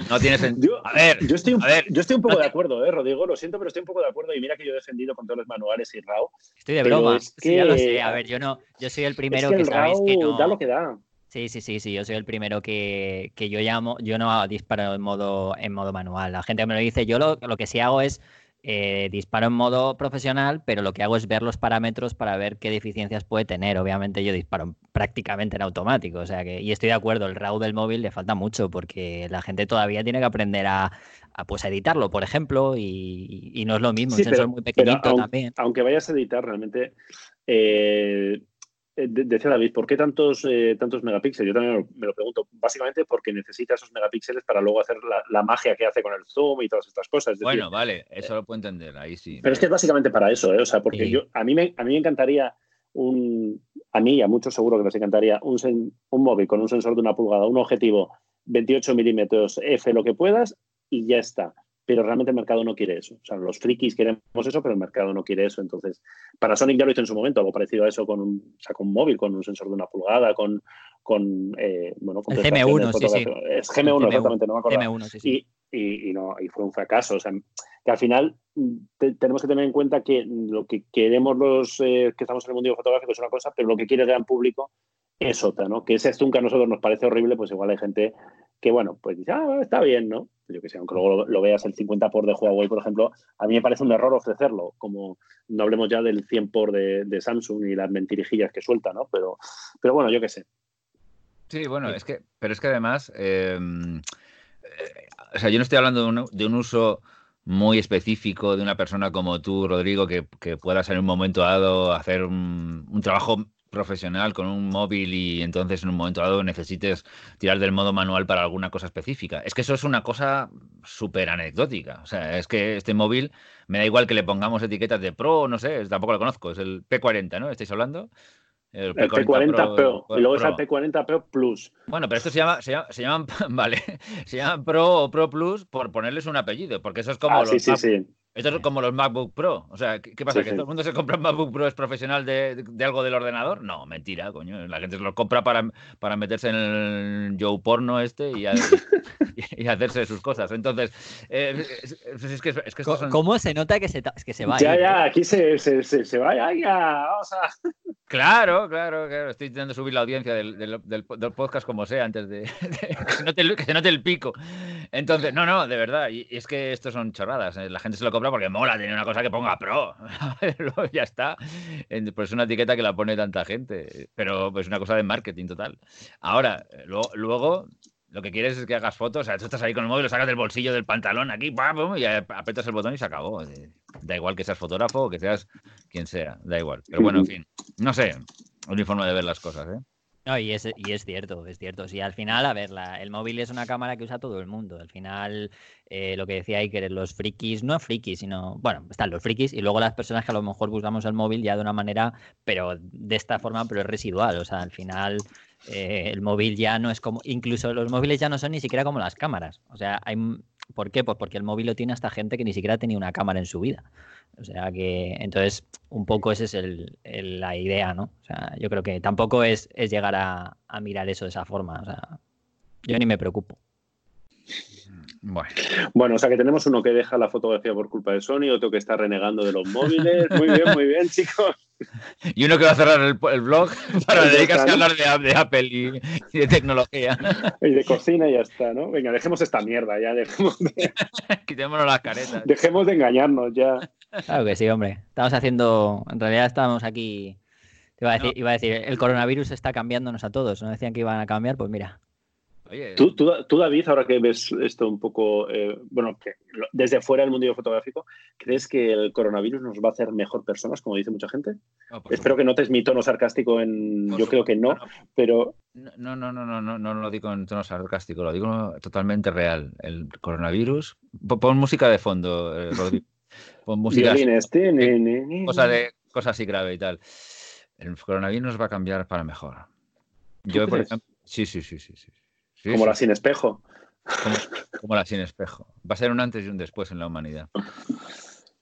No tiene sentido. a ver, yo estoy un, yo estoy un poco de acuerdo, ¿eh, Rodrigo? Lo siento, pero estoy un poco de acuerdo. Y mira que yo he defendido con todos los manuales y RAW. Estoy de broma. Sí, ya lo sé. A ver, yo no, yo soy el primero que, sabéis que no. Da lo que da. Sí, sí, sí, sí. Yo soy el primero que, que yo llamo, yo no disparo en modo, en modo manual. La gente me lo dice. Yo lo, lo que sí hago es eh, disparo en modo profesional, pero lo que hago es ver los parámetros para ver qué deficiencias puede tener. Obviamente yo disparo prácticamente en automático, o sea que, y estoy de acuerdo, el RAW del móvil le falta mucho porque la gente todavía tiene que aprender a, pues editarlo, por ejemplo, y, no es lo mismo, un sensor muy pequeñito también. Aunque vayas a editar, realmente eh, eh, decía David, ¿por qué tantos, eh, tantos megapíxeles? Yo también me lo pregunto. Básicamente porque necesita esos megapíxeles para luego hacer la, magia que hace con el zoom y todas estas cosas. bueno, vale, eso lo puedo entender, ahí sí. Pero es que es básicamente para eso, ¿eh? O sea, porque yo, a, mí me, a mí me encantaría un, a mí y a muchos seguro que les encantaría un, un móvil con un sensor de una pulgada, un objetivo 28 milímetros F, lo que puedas, y ya está pero realmente el mercado no quiere eso. O sea, los frikis queremos eso, pero el mercado no quiere eso. Entonces, para Sonic ya lo hizo en su momento, algo parecido a eso con un, o con un móvil, con un sensor de una pulgada, con, con eh, bueno, con el GM1, sí, sí. Es GM1, exactamente, no me acuerdo. GM1, sí, sí. Y, y, no, y fue un fracaso. O sea, que al final tenemos que tener en cuenta que lo que queremos los eh, que estamos en el mundo fotográfico es una cosa, pero lo que quiere el gran público es otra, ¿no? Que ese zoom que a nosotros nos parece horrible, pues igual hay gente que, bueno, pues dice, ah, está bien, ¿no? Yo que sé, aunque luego lo, veas el 50 por de Huawei, por ejemplo, a mí me parece un error ofrecerlo, como no hablemos ya del 100 por de, de Samsung y las mentirijillas que suelta, ¿no? Pero, pero bueno, yo qué sé. Sí, bueno, es que, pero es que además, em, eh, o sea, yo no estoy hablando de un, uso muy específico de una persona como tú, Rodrigo, que, que puedas en un momento dado hacer un, un trabajo profesional con un móvil y entonces en un momento dado necesites tirar del modo manual para alguna cosa específica. Es que eso es una cosa súper anecdótica. O sea, es que este móvil me da igual que le pongamos etiquetas de Pro, no sé, tampoco lo conozco, es el P40, ¿no? ¿Estáis hablando? El P40, Pro, y luego es el P40 Pro Plus. Bueno, pero esto se llama, se, se llaman, vale, se llaman Pro o Pro Plus por ponerles un apellido, porque eso es como ah, sí, sí, sí. Esto es como los MacBook Pro. O sea, ¿qué, pasa? ¿Que todo el mundo se compra un MacBook Pro es profesional de, algo del ordenador? No, mentira, coño. La gente se lo compra para, para meterse en el Joe porno este y, y, hacerse sus cosas. Entonces, eh, es, que, es que ¿Cómo se nota que se, que se va? Ya, ya, aquí se, se, se, va, ya, vamos a... Claro, claro, claro. Estoy intentando subir la audiencia del, del, del, podcast como sea antes de, que, se note el, que, se note el, pico. Entonces, no, no, de verdad. Y, es que esto son chorradas. Eh, la gente se lo compra porque mola tener una cosa que ponga pro. ya está. Pues es una etiqueta que la pone tanta gente. Pero pues una cosa de marketing total. Ahora, luego, luego lo que quieres es que hagas fotos, o sea, tú estás ahí con el móvil, lo sacas del bolsillo del pantalón aquí, y apretas el botón y se acabó. Da igual que seas fotógrafo o que seas quien sea, da igual. Pero bueno, en fin, no sé, un forma de ver las cosas, ¿eh? No, y es, y es cierto, es cierto. Sí, al final, a ver, el móvil es una cámara que usa todo el mundo. Al final, eh, lo que decía Iker, los frikis, no frikis, sino, bueno, están los frikis y luego las personas que a lo mejor buscamos el móvil ya de una manera, pero de esta forma, pero es residual. O sea, al final, eh, el móvil ya no es como, incluso los móviles ya no son ni siquiera como las cámaras. O sea, hay, ¿por qué? Pues porque el móvil lo tiene hasta gente que ni siquiera ha tenido una cámara en su vida. O sea que, entonces, un poco esa es el, la idea, ¿no? O sea, yo creo que tampoco es, es llegar a, a, mirar eso de esa forma. O sea, yo ni me preocupo. Bueno. bueno, o sea que tenemos uno que deja la fotografía por culpa de Sony, otro que está renegando de los móviles. Muy bien, muy bien, chicos. Y uno que va a cerrar el, blog para dedicarse a hablar de, Apple y, de tecnología. Y de cocina y ya está, ¿no? Venga, dejemos esta mierda ya, dejemos de... Quitémonos las caretas. Dejemos de engañarnos ya. Claro que sí, hombre. Estamos haciendo, en realidad estamos aquí, iba a decir, iba a decir el coronavirus está cambiándonos a todos, ¿no? Decían que iban a cambiar, pues mira. ¿Tú, tú, David, ahora que ves esto un poco, eh, bueno, que desde fuera del mundo fotográfico, ¿crees que el coronavirus nos va a hacer mejor personas, como dice mucha gente? Espero que notes mi tono sarcástico en... yo creo que no, pero... No, no, no, no, no, no lo digo en tono sarcástico, lo digo totalmente real. El coronavirus... Pon música de fondo, eh, Rodrigo. Pon música... Este, cosa, de, cosa así grave y tal. El coronavirus nos va a cambiar para mejor. Yo, por ejemplo... Sí, sí, sí, sí, sí como la sin espejo. Como, la sin espejo. Va a ser un antes y un después en la humanidad.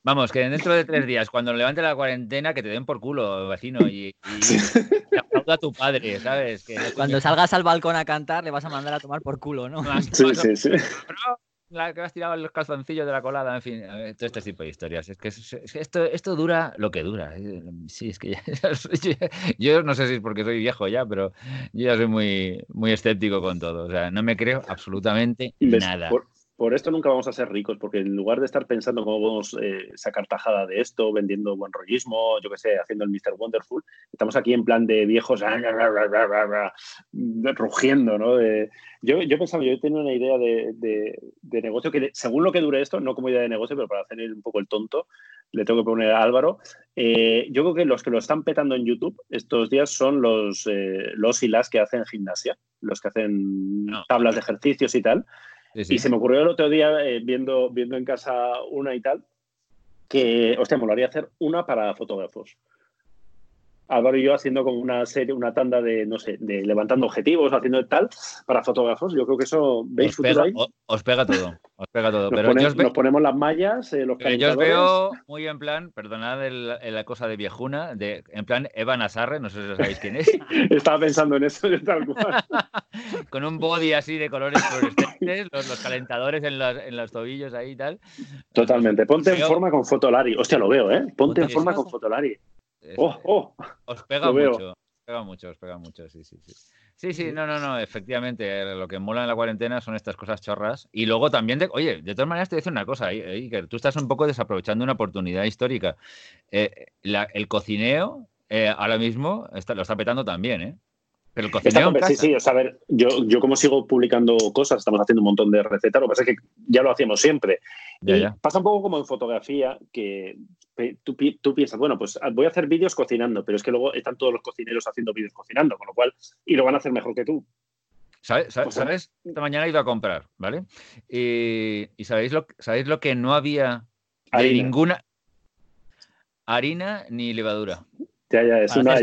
Vamos, que dentro de tres días, cuando levante la cuarentena, que te den por culo, vecino, y, y aplauda a tu padre, ¿sabes? Que, cuando salgas al balcón a cantar, le vas a mandar a tomar por culo, ¿no? Sí, sí, sí la que has tirado los calzoncillos de la colada, en fin, todo este tipo de historias. Es que, esto, esto dura lo que dura. Eh, sí, es que yo, no sé si es porque soy viejo ya, pero yo ya soy muy, muy escéptico con todo. O sea, no me creo absolutamente nada por esto nunca vamos a ser ricos, porque en lugar de estar pensando cómo podemos eh, sacar tajada de esto, vendiendo buen rollismo, yo qué sé, haciendo el Mr. Wonderful, estamos aquí en plan de viejos rugiendo, ¿no? yo, yo pensaba, yo tenía una idea de, negocio que, según lo que dure esto, no como idea de negocio, pero para hacer un poco el tonto, le tengo que poner a Álvaro. Eh, yo creo que los que lo están petando en YouTube estos días son los, eh, los y las que hacen gimnasia, los que hacen tablas de ejercicios y tal. Y se me ocurrió el otro día, eh, viendo, viendo en casa una y tal, que, hostia, me haría hacer una para fotógrafos. Álvaro y yo haciendo como una serie, una tanda de, no sé, de levantando objetivos, haciendo tal, para fotógrafos. Yo creo que eso, ¿veis os pega, Os, pega todo, os pega todo. Nos, pero nos ponemos las mallas, eh, los pero Yo os veo muy en plan, perdonad la cosa de viejuna, de, en plan Eva Nazarre, no sé si sabéis quién es. Estaba pensando en eso, tal cual. Con un body así de colores fluorescentes, los, los calentadores en los, en los tobillos ahí y tal. Totalmente. Ponte en forma con Fotolari. Hostia, lo veo, ¿eh? Ponte en forma con Fotolari. Oh, oh, os pega mucho. Os pega mucho, os pega mucho, sí, sí, sí. Sí, sí, no, no, no, efectivamente, eh, lo que mola en la cuarentena son estas cosas chorras. Y luego también, oye, de todas maneras te decir una cosa, Iker, tú estás un poco desaprovechando una oportunidad histórica. Eh, el cocineo eh, ahora mismo está, lo está petando también, ¿eh? Pero el cocineo. sí, sí, o sea, a ver, yo, yo como sigo publicando cosas, estamos haciendo un montón de recetas, lo que pasa es que ya lo hacíamos siempre. Pasa un poco como en fotografía, que tú, tú, piensas, bueno, pues ah, voy a hacer vídeos cocinando, pero es que luego están todos los cocineros haciendo vídeos cocinando, con lo cual, y lo van a hacer mejor que tú. ¿Sabes? ¿sabes? Esta mañana he ido a comprar, ¿vale? Y, ¿sabéis, lo, ¿sabéis lo que no había de ninguna harina ni levadura? Ya, ya, es una...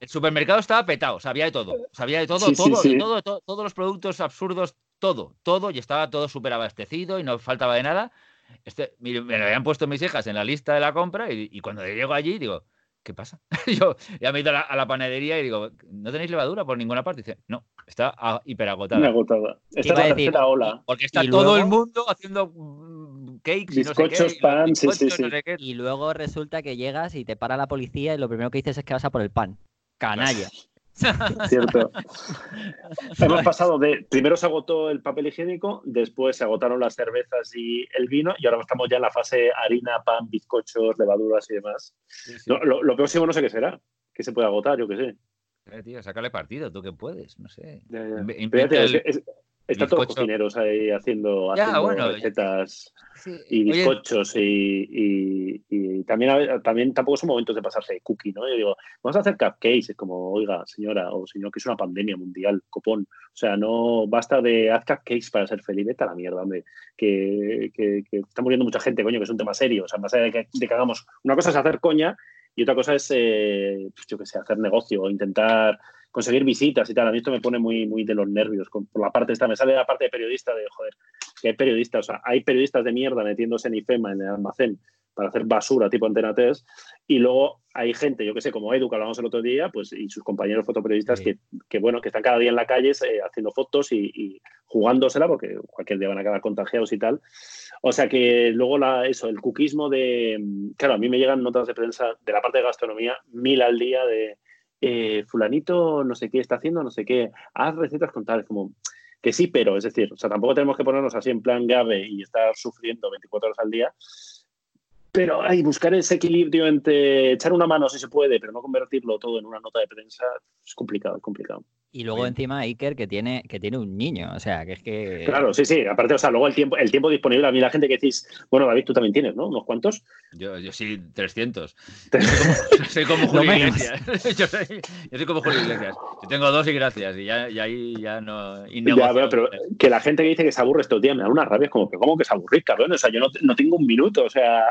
El supermercado estaba petado, sabía de todo, sabía de todo, todo, De todo, todos los productos absurdos, todo, todo, y estaba todo súper abastecido y no faltaba de nada. este, me lo habían puesto mis hijas en la lista de la compra y, cuando llego allí digo, ¿qué pasa? Yo ya me he ido a la, panadería y digo, ¿no tenéis levadura por ninguna parte? dice, no, está hiperagotada. agotada. Esta es la tercera ola. Porque está todo el mundo haciendo mm, cakes y no sé qué, pan, sí, sí, sí. Y luego resulta que llegas y te para la policía y lo primero que dices es que vas a por el pan. Canalla. Cierto. Hemos pasado de. Primero se agotó el papel higiénico, después se agotaron las cervezas y el vino, y ahora estamos ya en la fase harina, pan, bizcochos, levaduras y demás. lo, próximo no sé qué será. Que se puede agotar, yo qué sé. Eh, tío, sácale partido, tú que puedes, no sé. Está todos cocineros ahí haciendo, recetas y bizcochos y, también, también tampoco son momentos de pasarse de cookie, ¿no? Yo digo, vamos a hacer cupcakes, es como, oiga, señora o señor, que es una pandemia mundial, copón. O sea, no basta de haz cupcakes para ser feliz, vete a la mierda, hombre. Que, que, está muriendo mucha gente, coño, que es un tema serio. O sea, más allá de que, de que hagamos, una cosa es hacer coña y otra cosa es, eh, pues yo qué sé, hacer negocio o intentar conseguir visitas y tal. A mí esto me pone muy, muy de los nervios. por la parte esta, me sale la parte de periodista de, joder, que hay periodistas, o sea, hay periodistas de mierda metiéndose en IFEMA, en el almacén, para hacer basura tipo Antena 3, y luego hay gente, yo que sé, como Edu, que hablamos el otro día, pues, y sus compañeros fotoperiodistas que, que, bueno, que están cada día en la calle eh, haciendo fotos y, jugándosela, porque cualquier día van a acabar contagiados y tal. O sea que luego la, eso, el cuquismo de, claro, a mí me llegan notas de prensa de la parte de gastronomía, mil al día de eh, fulanito no sé qué está haciendo, no sé qué, haz recetas con tal, como que sí, pero es decir, o sea, tampoco tenemos que ponernos así en plan grave y estar sufriendo 24 horas al día, pero hay buscar ese equilibrio entre echar una mano si se puede, pero no convertirlo todo en una nota de prensa es complicado, es complicado. Y luego encima Iker que tiene, que tiene un niño, o sea, que es que... Claro, sí, sí, aparte, o sea, luego el tiempo, el tiempo disponible, a mí la gente que decís, bueno, David, tú también tienes, ¿no? ¿Unos cuantos? Yo, yo sí, 300. soy como, Julio Iglesias. yo, soy, yo, soy, como Julio Iglesias. Yo tengo dos y gracias, y ya, y ahí ya no... Ya, pero, pero, que la gente que dice que se aburre estos días me da una rabia, es como, que ¿cómo que se aburre, cabrón? O sea, yo no, no tengo un minuto, o sea...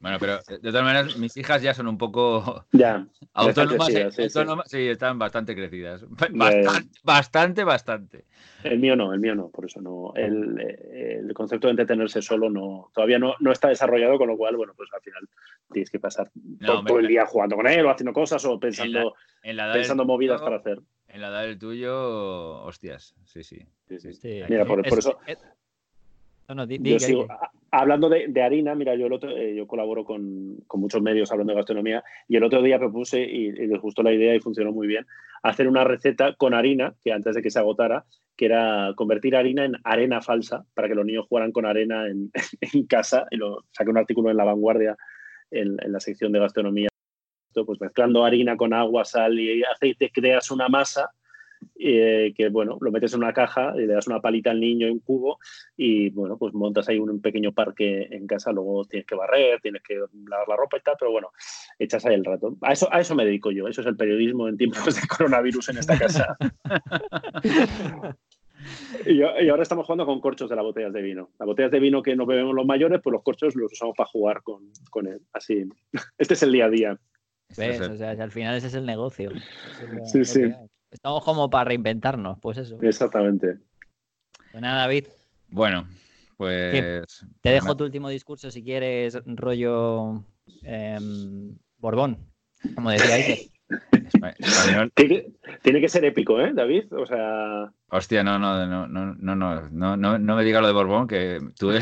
Bueno, pero de todas maneras, mis hijas ya son un poco ya, autónomas, ¿eh? sí, sí. están bastante crecidas. Bastante, bastante, bastante. El mío no, el mío no, por eso no. El, el concepto de entretenerse solo no, todavía no, no, está desarrollado, con lo cual, bueno, pues al final tienes que pasar todo, el día jugando con él o haciendo cosas o pensando, pensando movidas para hacer. En la edad del tuyo, hostias, sí, sí. Mira, por, por eso yo sigo, hablando de, harina, mira, yo, eh, yo colaboro con, muchos medios hablando de gastronomía y el otro día propuse, y, les gustó la idea y funcionó muy bien, hacer una receta con harina, que antes de que se agotara, que era convertir harina en arena falsa, para que los niños jugaran con arena en, casa. Y lo saqué un artículo en La Vanguardia, en, en la sección de gastronomía. Pues mezclando harina con agua, sal y aceite, creas una masa eh, que bueno, lo metes en una caja y le das una palita al niño en un cubo y bueno, pues montas ahí un, pequeño parque en casa, luego tienes que barrer, tienes que lavar la ropa y tal, pero bueno, echas ahí el rato. A eso, a eso me dedico yo, eso es el periodismo en tiempos de coronavirus en esta casa. Y, ahora estamos jugando con corchos de las botellas de vino. Las botellas de vino que no bebemos los mayores, pues los corchos los usamos para jugar con, con él. Así, este es el día a día. ¿Ves? O sea, al final ese es el negocio. sí, sí. Estamos como para reinventarnos, pues eso. Exactamente. Pues nada, David. Bueno, pues. Te dejo tu último discurso si quieres, rollo em, Borbón, como decía ahí. Tiene que ser épico, ¿eh, David? O sea. Hostia, no, no, no, no, no, no, no, no me diga lo de Borbón, que tuve,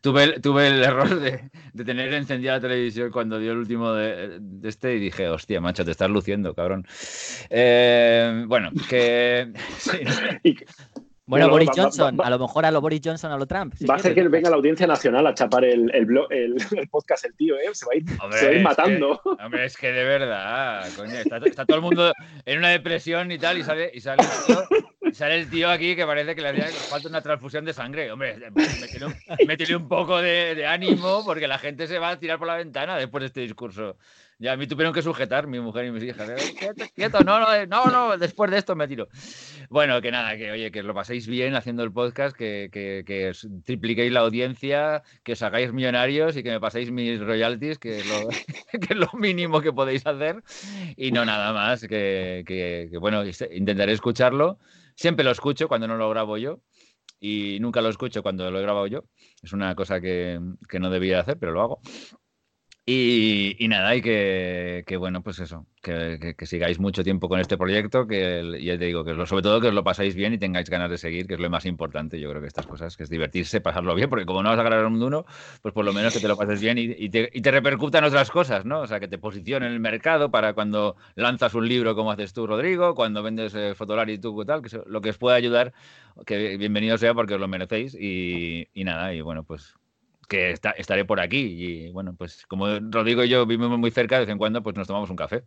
tuve, tuve, el error de, de, tener encendida la televisión cuando dio el último de, de, este y dije, hostia, macho, te estás luciendo, cabrón. Eh, bueno, que. Sí. Bueno, Boris Johnson, a lo mejor a lo Boris Johnson, a lo Trump. va a hacer que venga la audiencia nacional a chapar el, el, el, podcast el tío, ¿eh? Se va a ir, se va a ir matando. hombre, es que de verdad, coño, está, está, todo el mundo en una depresión y tal, y sale, y sale, el tío, sale el tío aquí que parece que le haría falta una transfusión de sangre. Hombre, métele un, un poco de, de ánimo porque la gente se va a tirar por la ventana después de este discurso. Ya a mí tuvieron que sujetar mi mujer y mis hijas. ¿eh? Quieto, no, no, no, no, después de esto me tiro. Bueno, que nada, que oye, que lo paséis bien haciendo el podcast, que, que, que tripliquéis la audiencia, que os hagáis millonarios y que me paséis mis royalties, que es lo, que es lo mínimo que podéis hacer. Y no nada más, que, que bueno, intentaré escucharlo. Siempre lo escucho cuando no lo grabo yo. y nunca lo escucho cuando lo he grabado yo. Es una cosa que, que no debía hacer, pero lo hago. Y, nada, y que, bueno, pues eso, que, sigáis mucho tiempo con este proyecto, que ya te digo, que sobre todo que os lo pasáis bien y tengáis ganas de seguir, que es lo más importante, yo creo que estas cosas, que es divertirse, pasarlo bien, porque como no vas a ganar un uno, pues por lo menos que te lo pases bien y, te, y te repercutan otras cosas, ¿no? O sea, que te posicione en el mercado para cuando lanzas un libro como haces tú, Rodrigo, cuando vendes eh, Fotolari y tú, tal, que lo que os pueda ayudar, que bienvenido sea porque os lo merecéis y, y nada, y bueno, pues que estaré por aquí. Y bueno, pues como Rodrigo y yo vivimos muy cerca, de vez en cuando pues nos tomamos un café.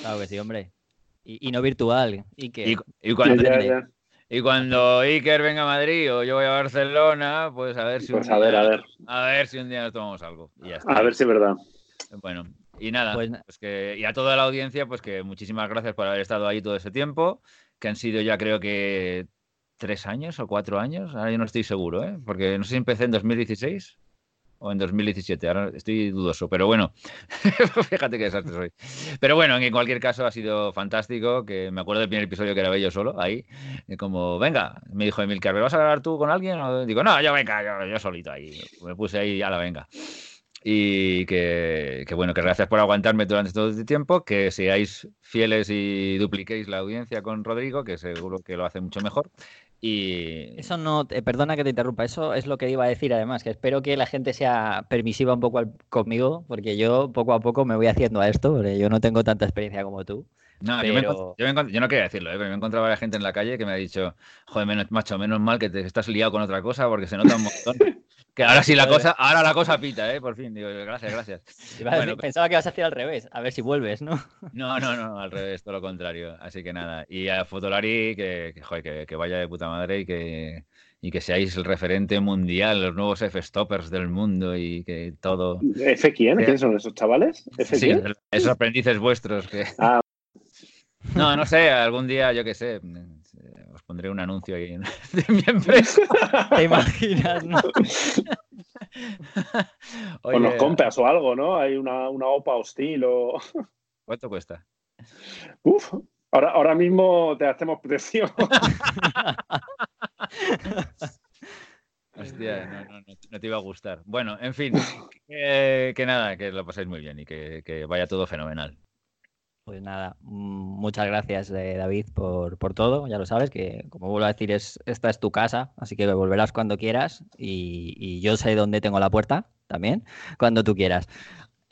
Claro que sí, hombre. Y, no virtual. Y, que... y, cuando, y cuando Iker venga a Madrid o yo voy a Barcelona, pues a ver si, pues un, a día, ver, a, ver. a ver si un día nos tomamos algo. A ver si es verdad. Bueno, y nada, pues, pues, que, y a toda la audiencia, pues que muchísimas gracias por haber estado ahí todo ese tiempo, que han sido ya creo que tres años o cuatro años, ahora yo no estoy seguro, ¿eh? porque no sé si empecé en 2016 o en 2017, ahora estoy dudoso, pero bueno, fíjate qué desastre soy. Pero bueno, en cualquier caso ha sido fantástico, que me acuerdo del primer episodio que grabé yo solo, ahí, como, venga, me dijo Emil Carver, ¿vas a grabar tú con alguien? O digo, no, yo venga, yo, solito ahí, me puse ahí, a la venga. Y que, que, bueno, que gracias por aguantarme durante todo este tiempo, que seáis fieles y dupliquéis la audiencia con Rodrigo, que seguro que lo hace mucho mejor. Y... Eso no, perdona que te interrumpa, eso es lo que iba a decir además, que espero que la gente sea permisiva un poco conmigo, porque yo poco a poco me voy haciendo a esto, yo no tengo tanta experiencia como tú. No, yo, me yo, no quería decirlo, ¿eh? pero me he encontrado a la gente en la calle que me ha dicho, joder, menos, macho, menos mal que te estás liado con otra cosa porque se nota un montón. Que ahora sí la cosa, ahora la cosa pita, ¿eh? Por fin, digo, gracias, gracias. pensaba que vas a hacer al revés, a ver si vuelves, ¿no? No, no, no, al revés, todo lo contrario. Así que nada. Y a Fotolari, que, que, vaya de puta madre y que, y que seáis el referente mundial, los nuevos F-Stoppers del mundo y que todo. ¿F quién? ¿Quiénes son esos chavales? ¿F sí, esos aprendices vuestros que. Ah. No, no sé, algún día, yo qué sé, os pondré un anuncio ahí de mi empresa. ¿Te imaginas, no? o nos compras o algo, ¿no? Hay una, una OPA hostil o... ¿Cuánto cuesta? Uf, ahora, ahora mismo te hacemos presión. Hostia, no, no, no, te iba a gustar. Bueno, en fin, que, que nada, que lo paséis muy bien y que, que vaya todo fenomenal. Pues nada, mm, muchas gracias eh, David por, por, todo, ya lo sabes, que como vuelvo a decir, es, esta es tu casa, así que volverás cuando quieras y, y yo sé dónde tengo la puerta también, cuando tú quieras.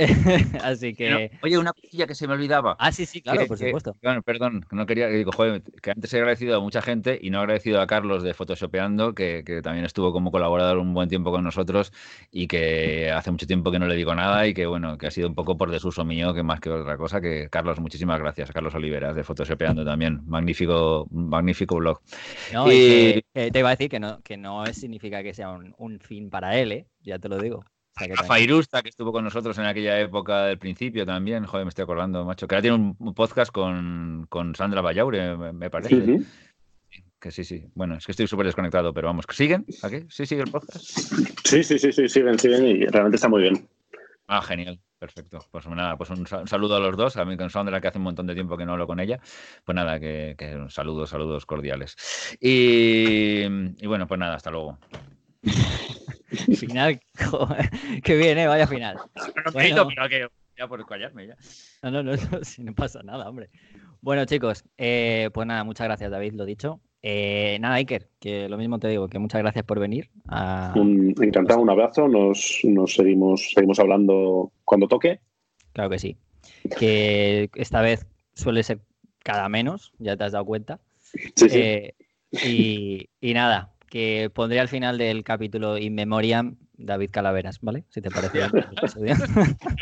Así que. oye, una cosilla que se me olvidaba. Ah, sí, sí, claro, por supuesto. Bueno, perdón, no quería. Digo, joder, que antes he agradecido a mucha gente y no he agradecido a Carlos de Photoshopeando, que, que, también estuvo como colaborador un buen tiempo con nosotros y que hace mucho tiempo que no le digo nada y que, bueno, que ha sido un poco por desuso mío que más que otra cosa. Que Carlos, muchísimas gracias a Carlos Oliveras de Photoshopeando también. Magnífico, magnífico blog. y... te iba a decir que no, que no significa que sea un, un fin para él, ¿eh? Ya te lo digo a Fairusta, que estuvo con nosotros en aquella época del principio también. Joder, me estoy acordando, macho. Que ahora tiene un podcast con, con Sandra Vallaure, me, parece. Que sí, sí. Bueno, es que estoy súper desconectado, pero vamos. ¿Siguen? ¿Aquí? ¿Sí sigue el podcast? Sí, sí, sí, sí, siguen, siguen y realmente está muy bien. Ah, genial. Perfecto. Pues nada, pues un saludo a los dos, a mí con Sandra, que hace un montón de tiempo que no hablo con ella. Pues nada, que, que saludos, saludos cordiales. Y, y bueno, pues nada, hasta luego. Final, que viene, vaya final. No, bueno, pero que ya por callarme ya. No, no, no, si no pasa nada, hombre. Bueno, chicos, eh, pues nada, muchas gracias, David, lo dicho. Eh, nada, Iker, que lo mismo te digo, que muchas gracias por venir. encantado, un abrazo, nos, nos, seguimos, seguimos hablando cuando toque. Claro que sí. Que esta vez suele ser cada menos, ya te has dado cuenta. Sí, sí. Eh, y, y, nada, que pondré al final del capítulo In Memoriam David Calaveras, ¿vale? Si te parece. no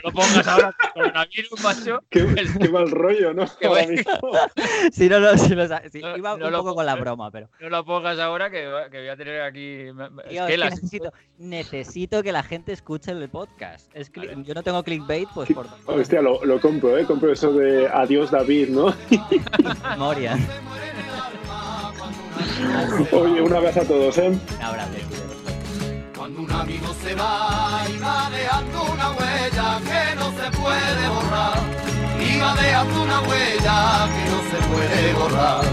lo pongas ahora, coronavirus, macho. Qué, qué mal rollo, ¿no? sí, no, no, sí, lo, sí, iba un poco con la broma, pero. No lo pongas ahora que, que voy a tener aquí. Tío, es que necesito, necesito, que la gente escuche el podcast. Es que Yo no tengo clickbait, pues por. Hostia, lo, lo compro, ¿eh? Compro eso de adiós, David, ¿no? Memoria. Oye, un abrazo a todos, ¿eh? Un abrazo. Cuando un amigo se va y va dejando una huella que no se puede borrar, y va dejando una huella que no se puede borrar.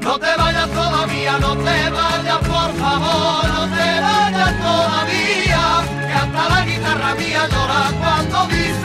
No te vayas todavía, no te vayas, por favor, no te vayas todavía, que hasta la guitarra mía llora cuando dice.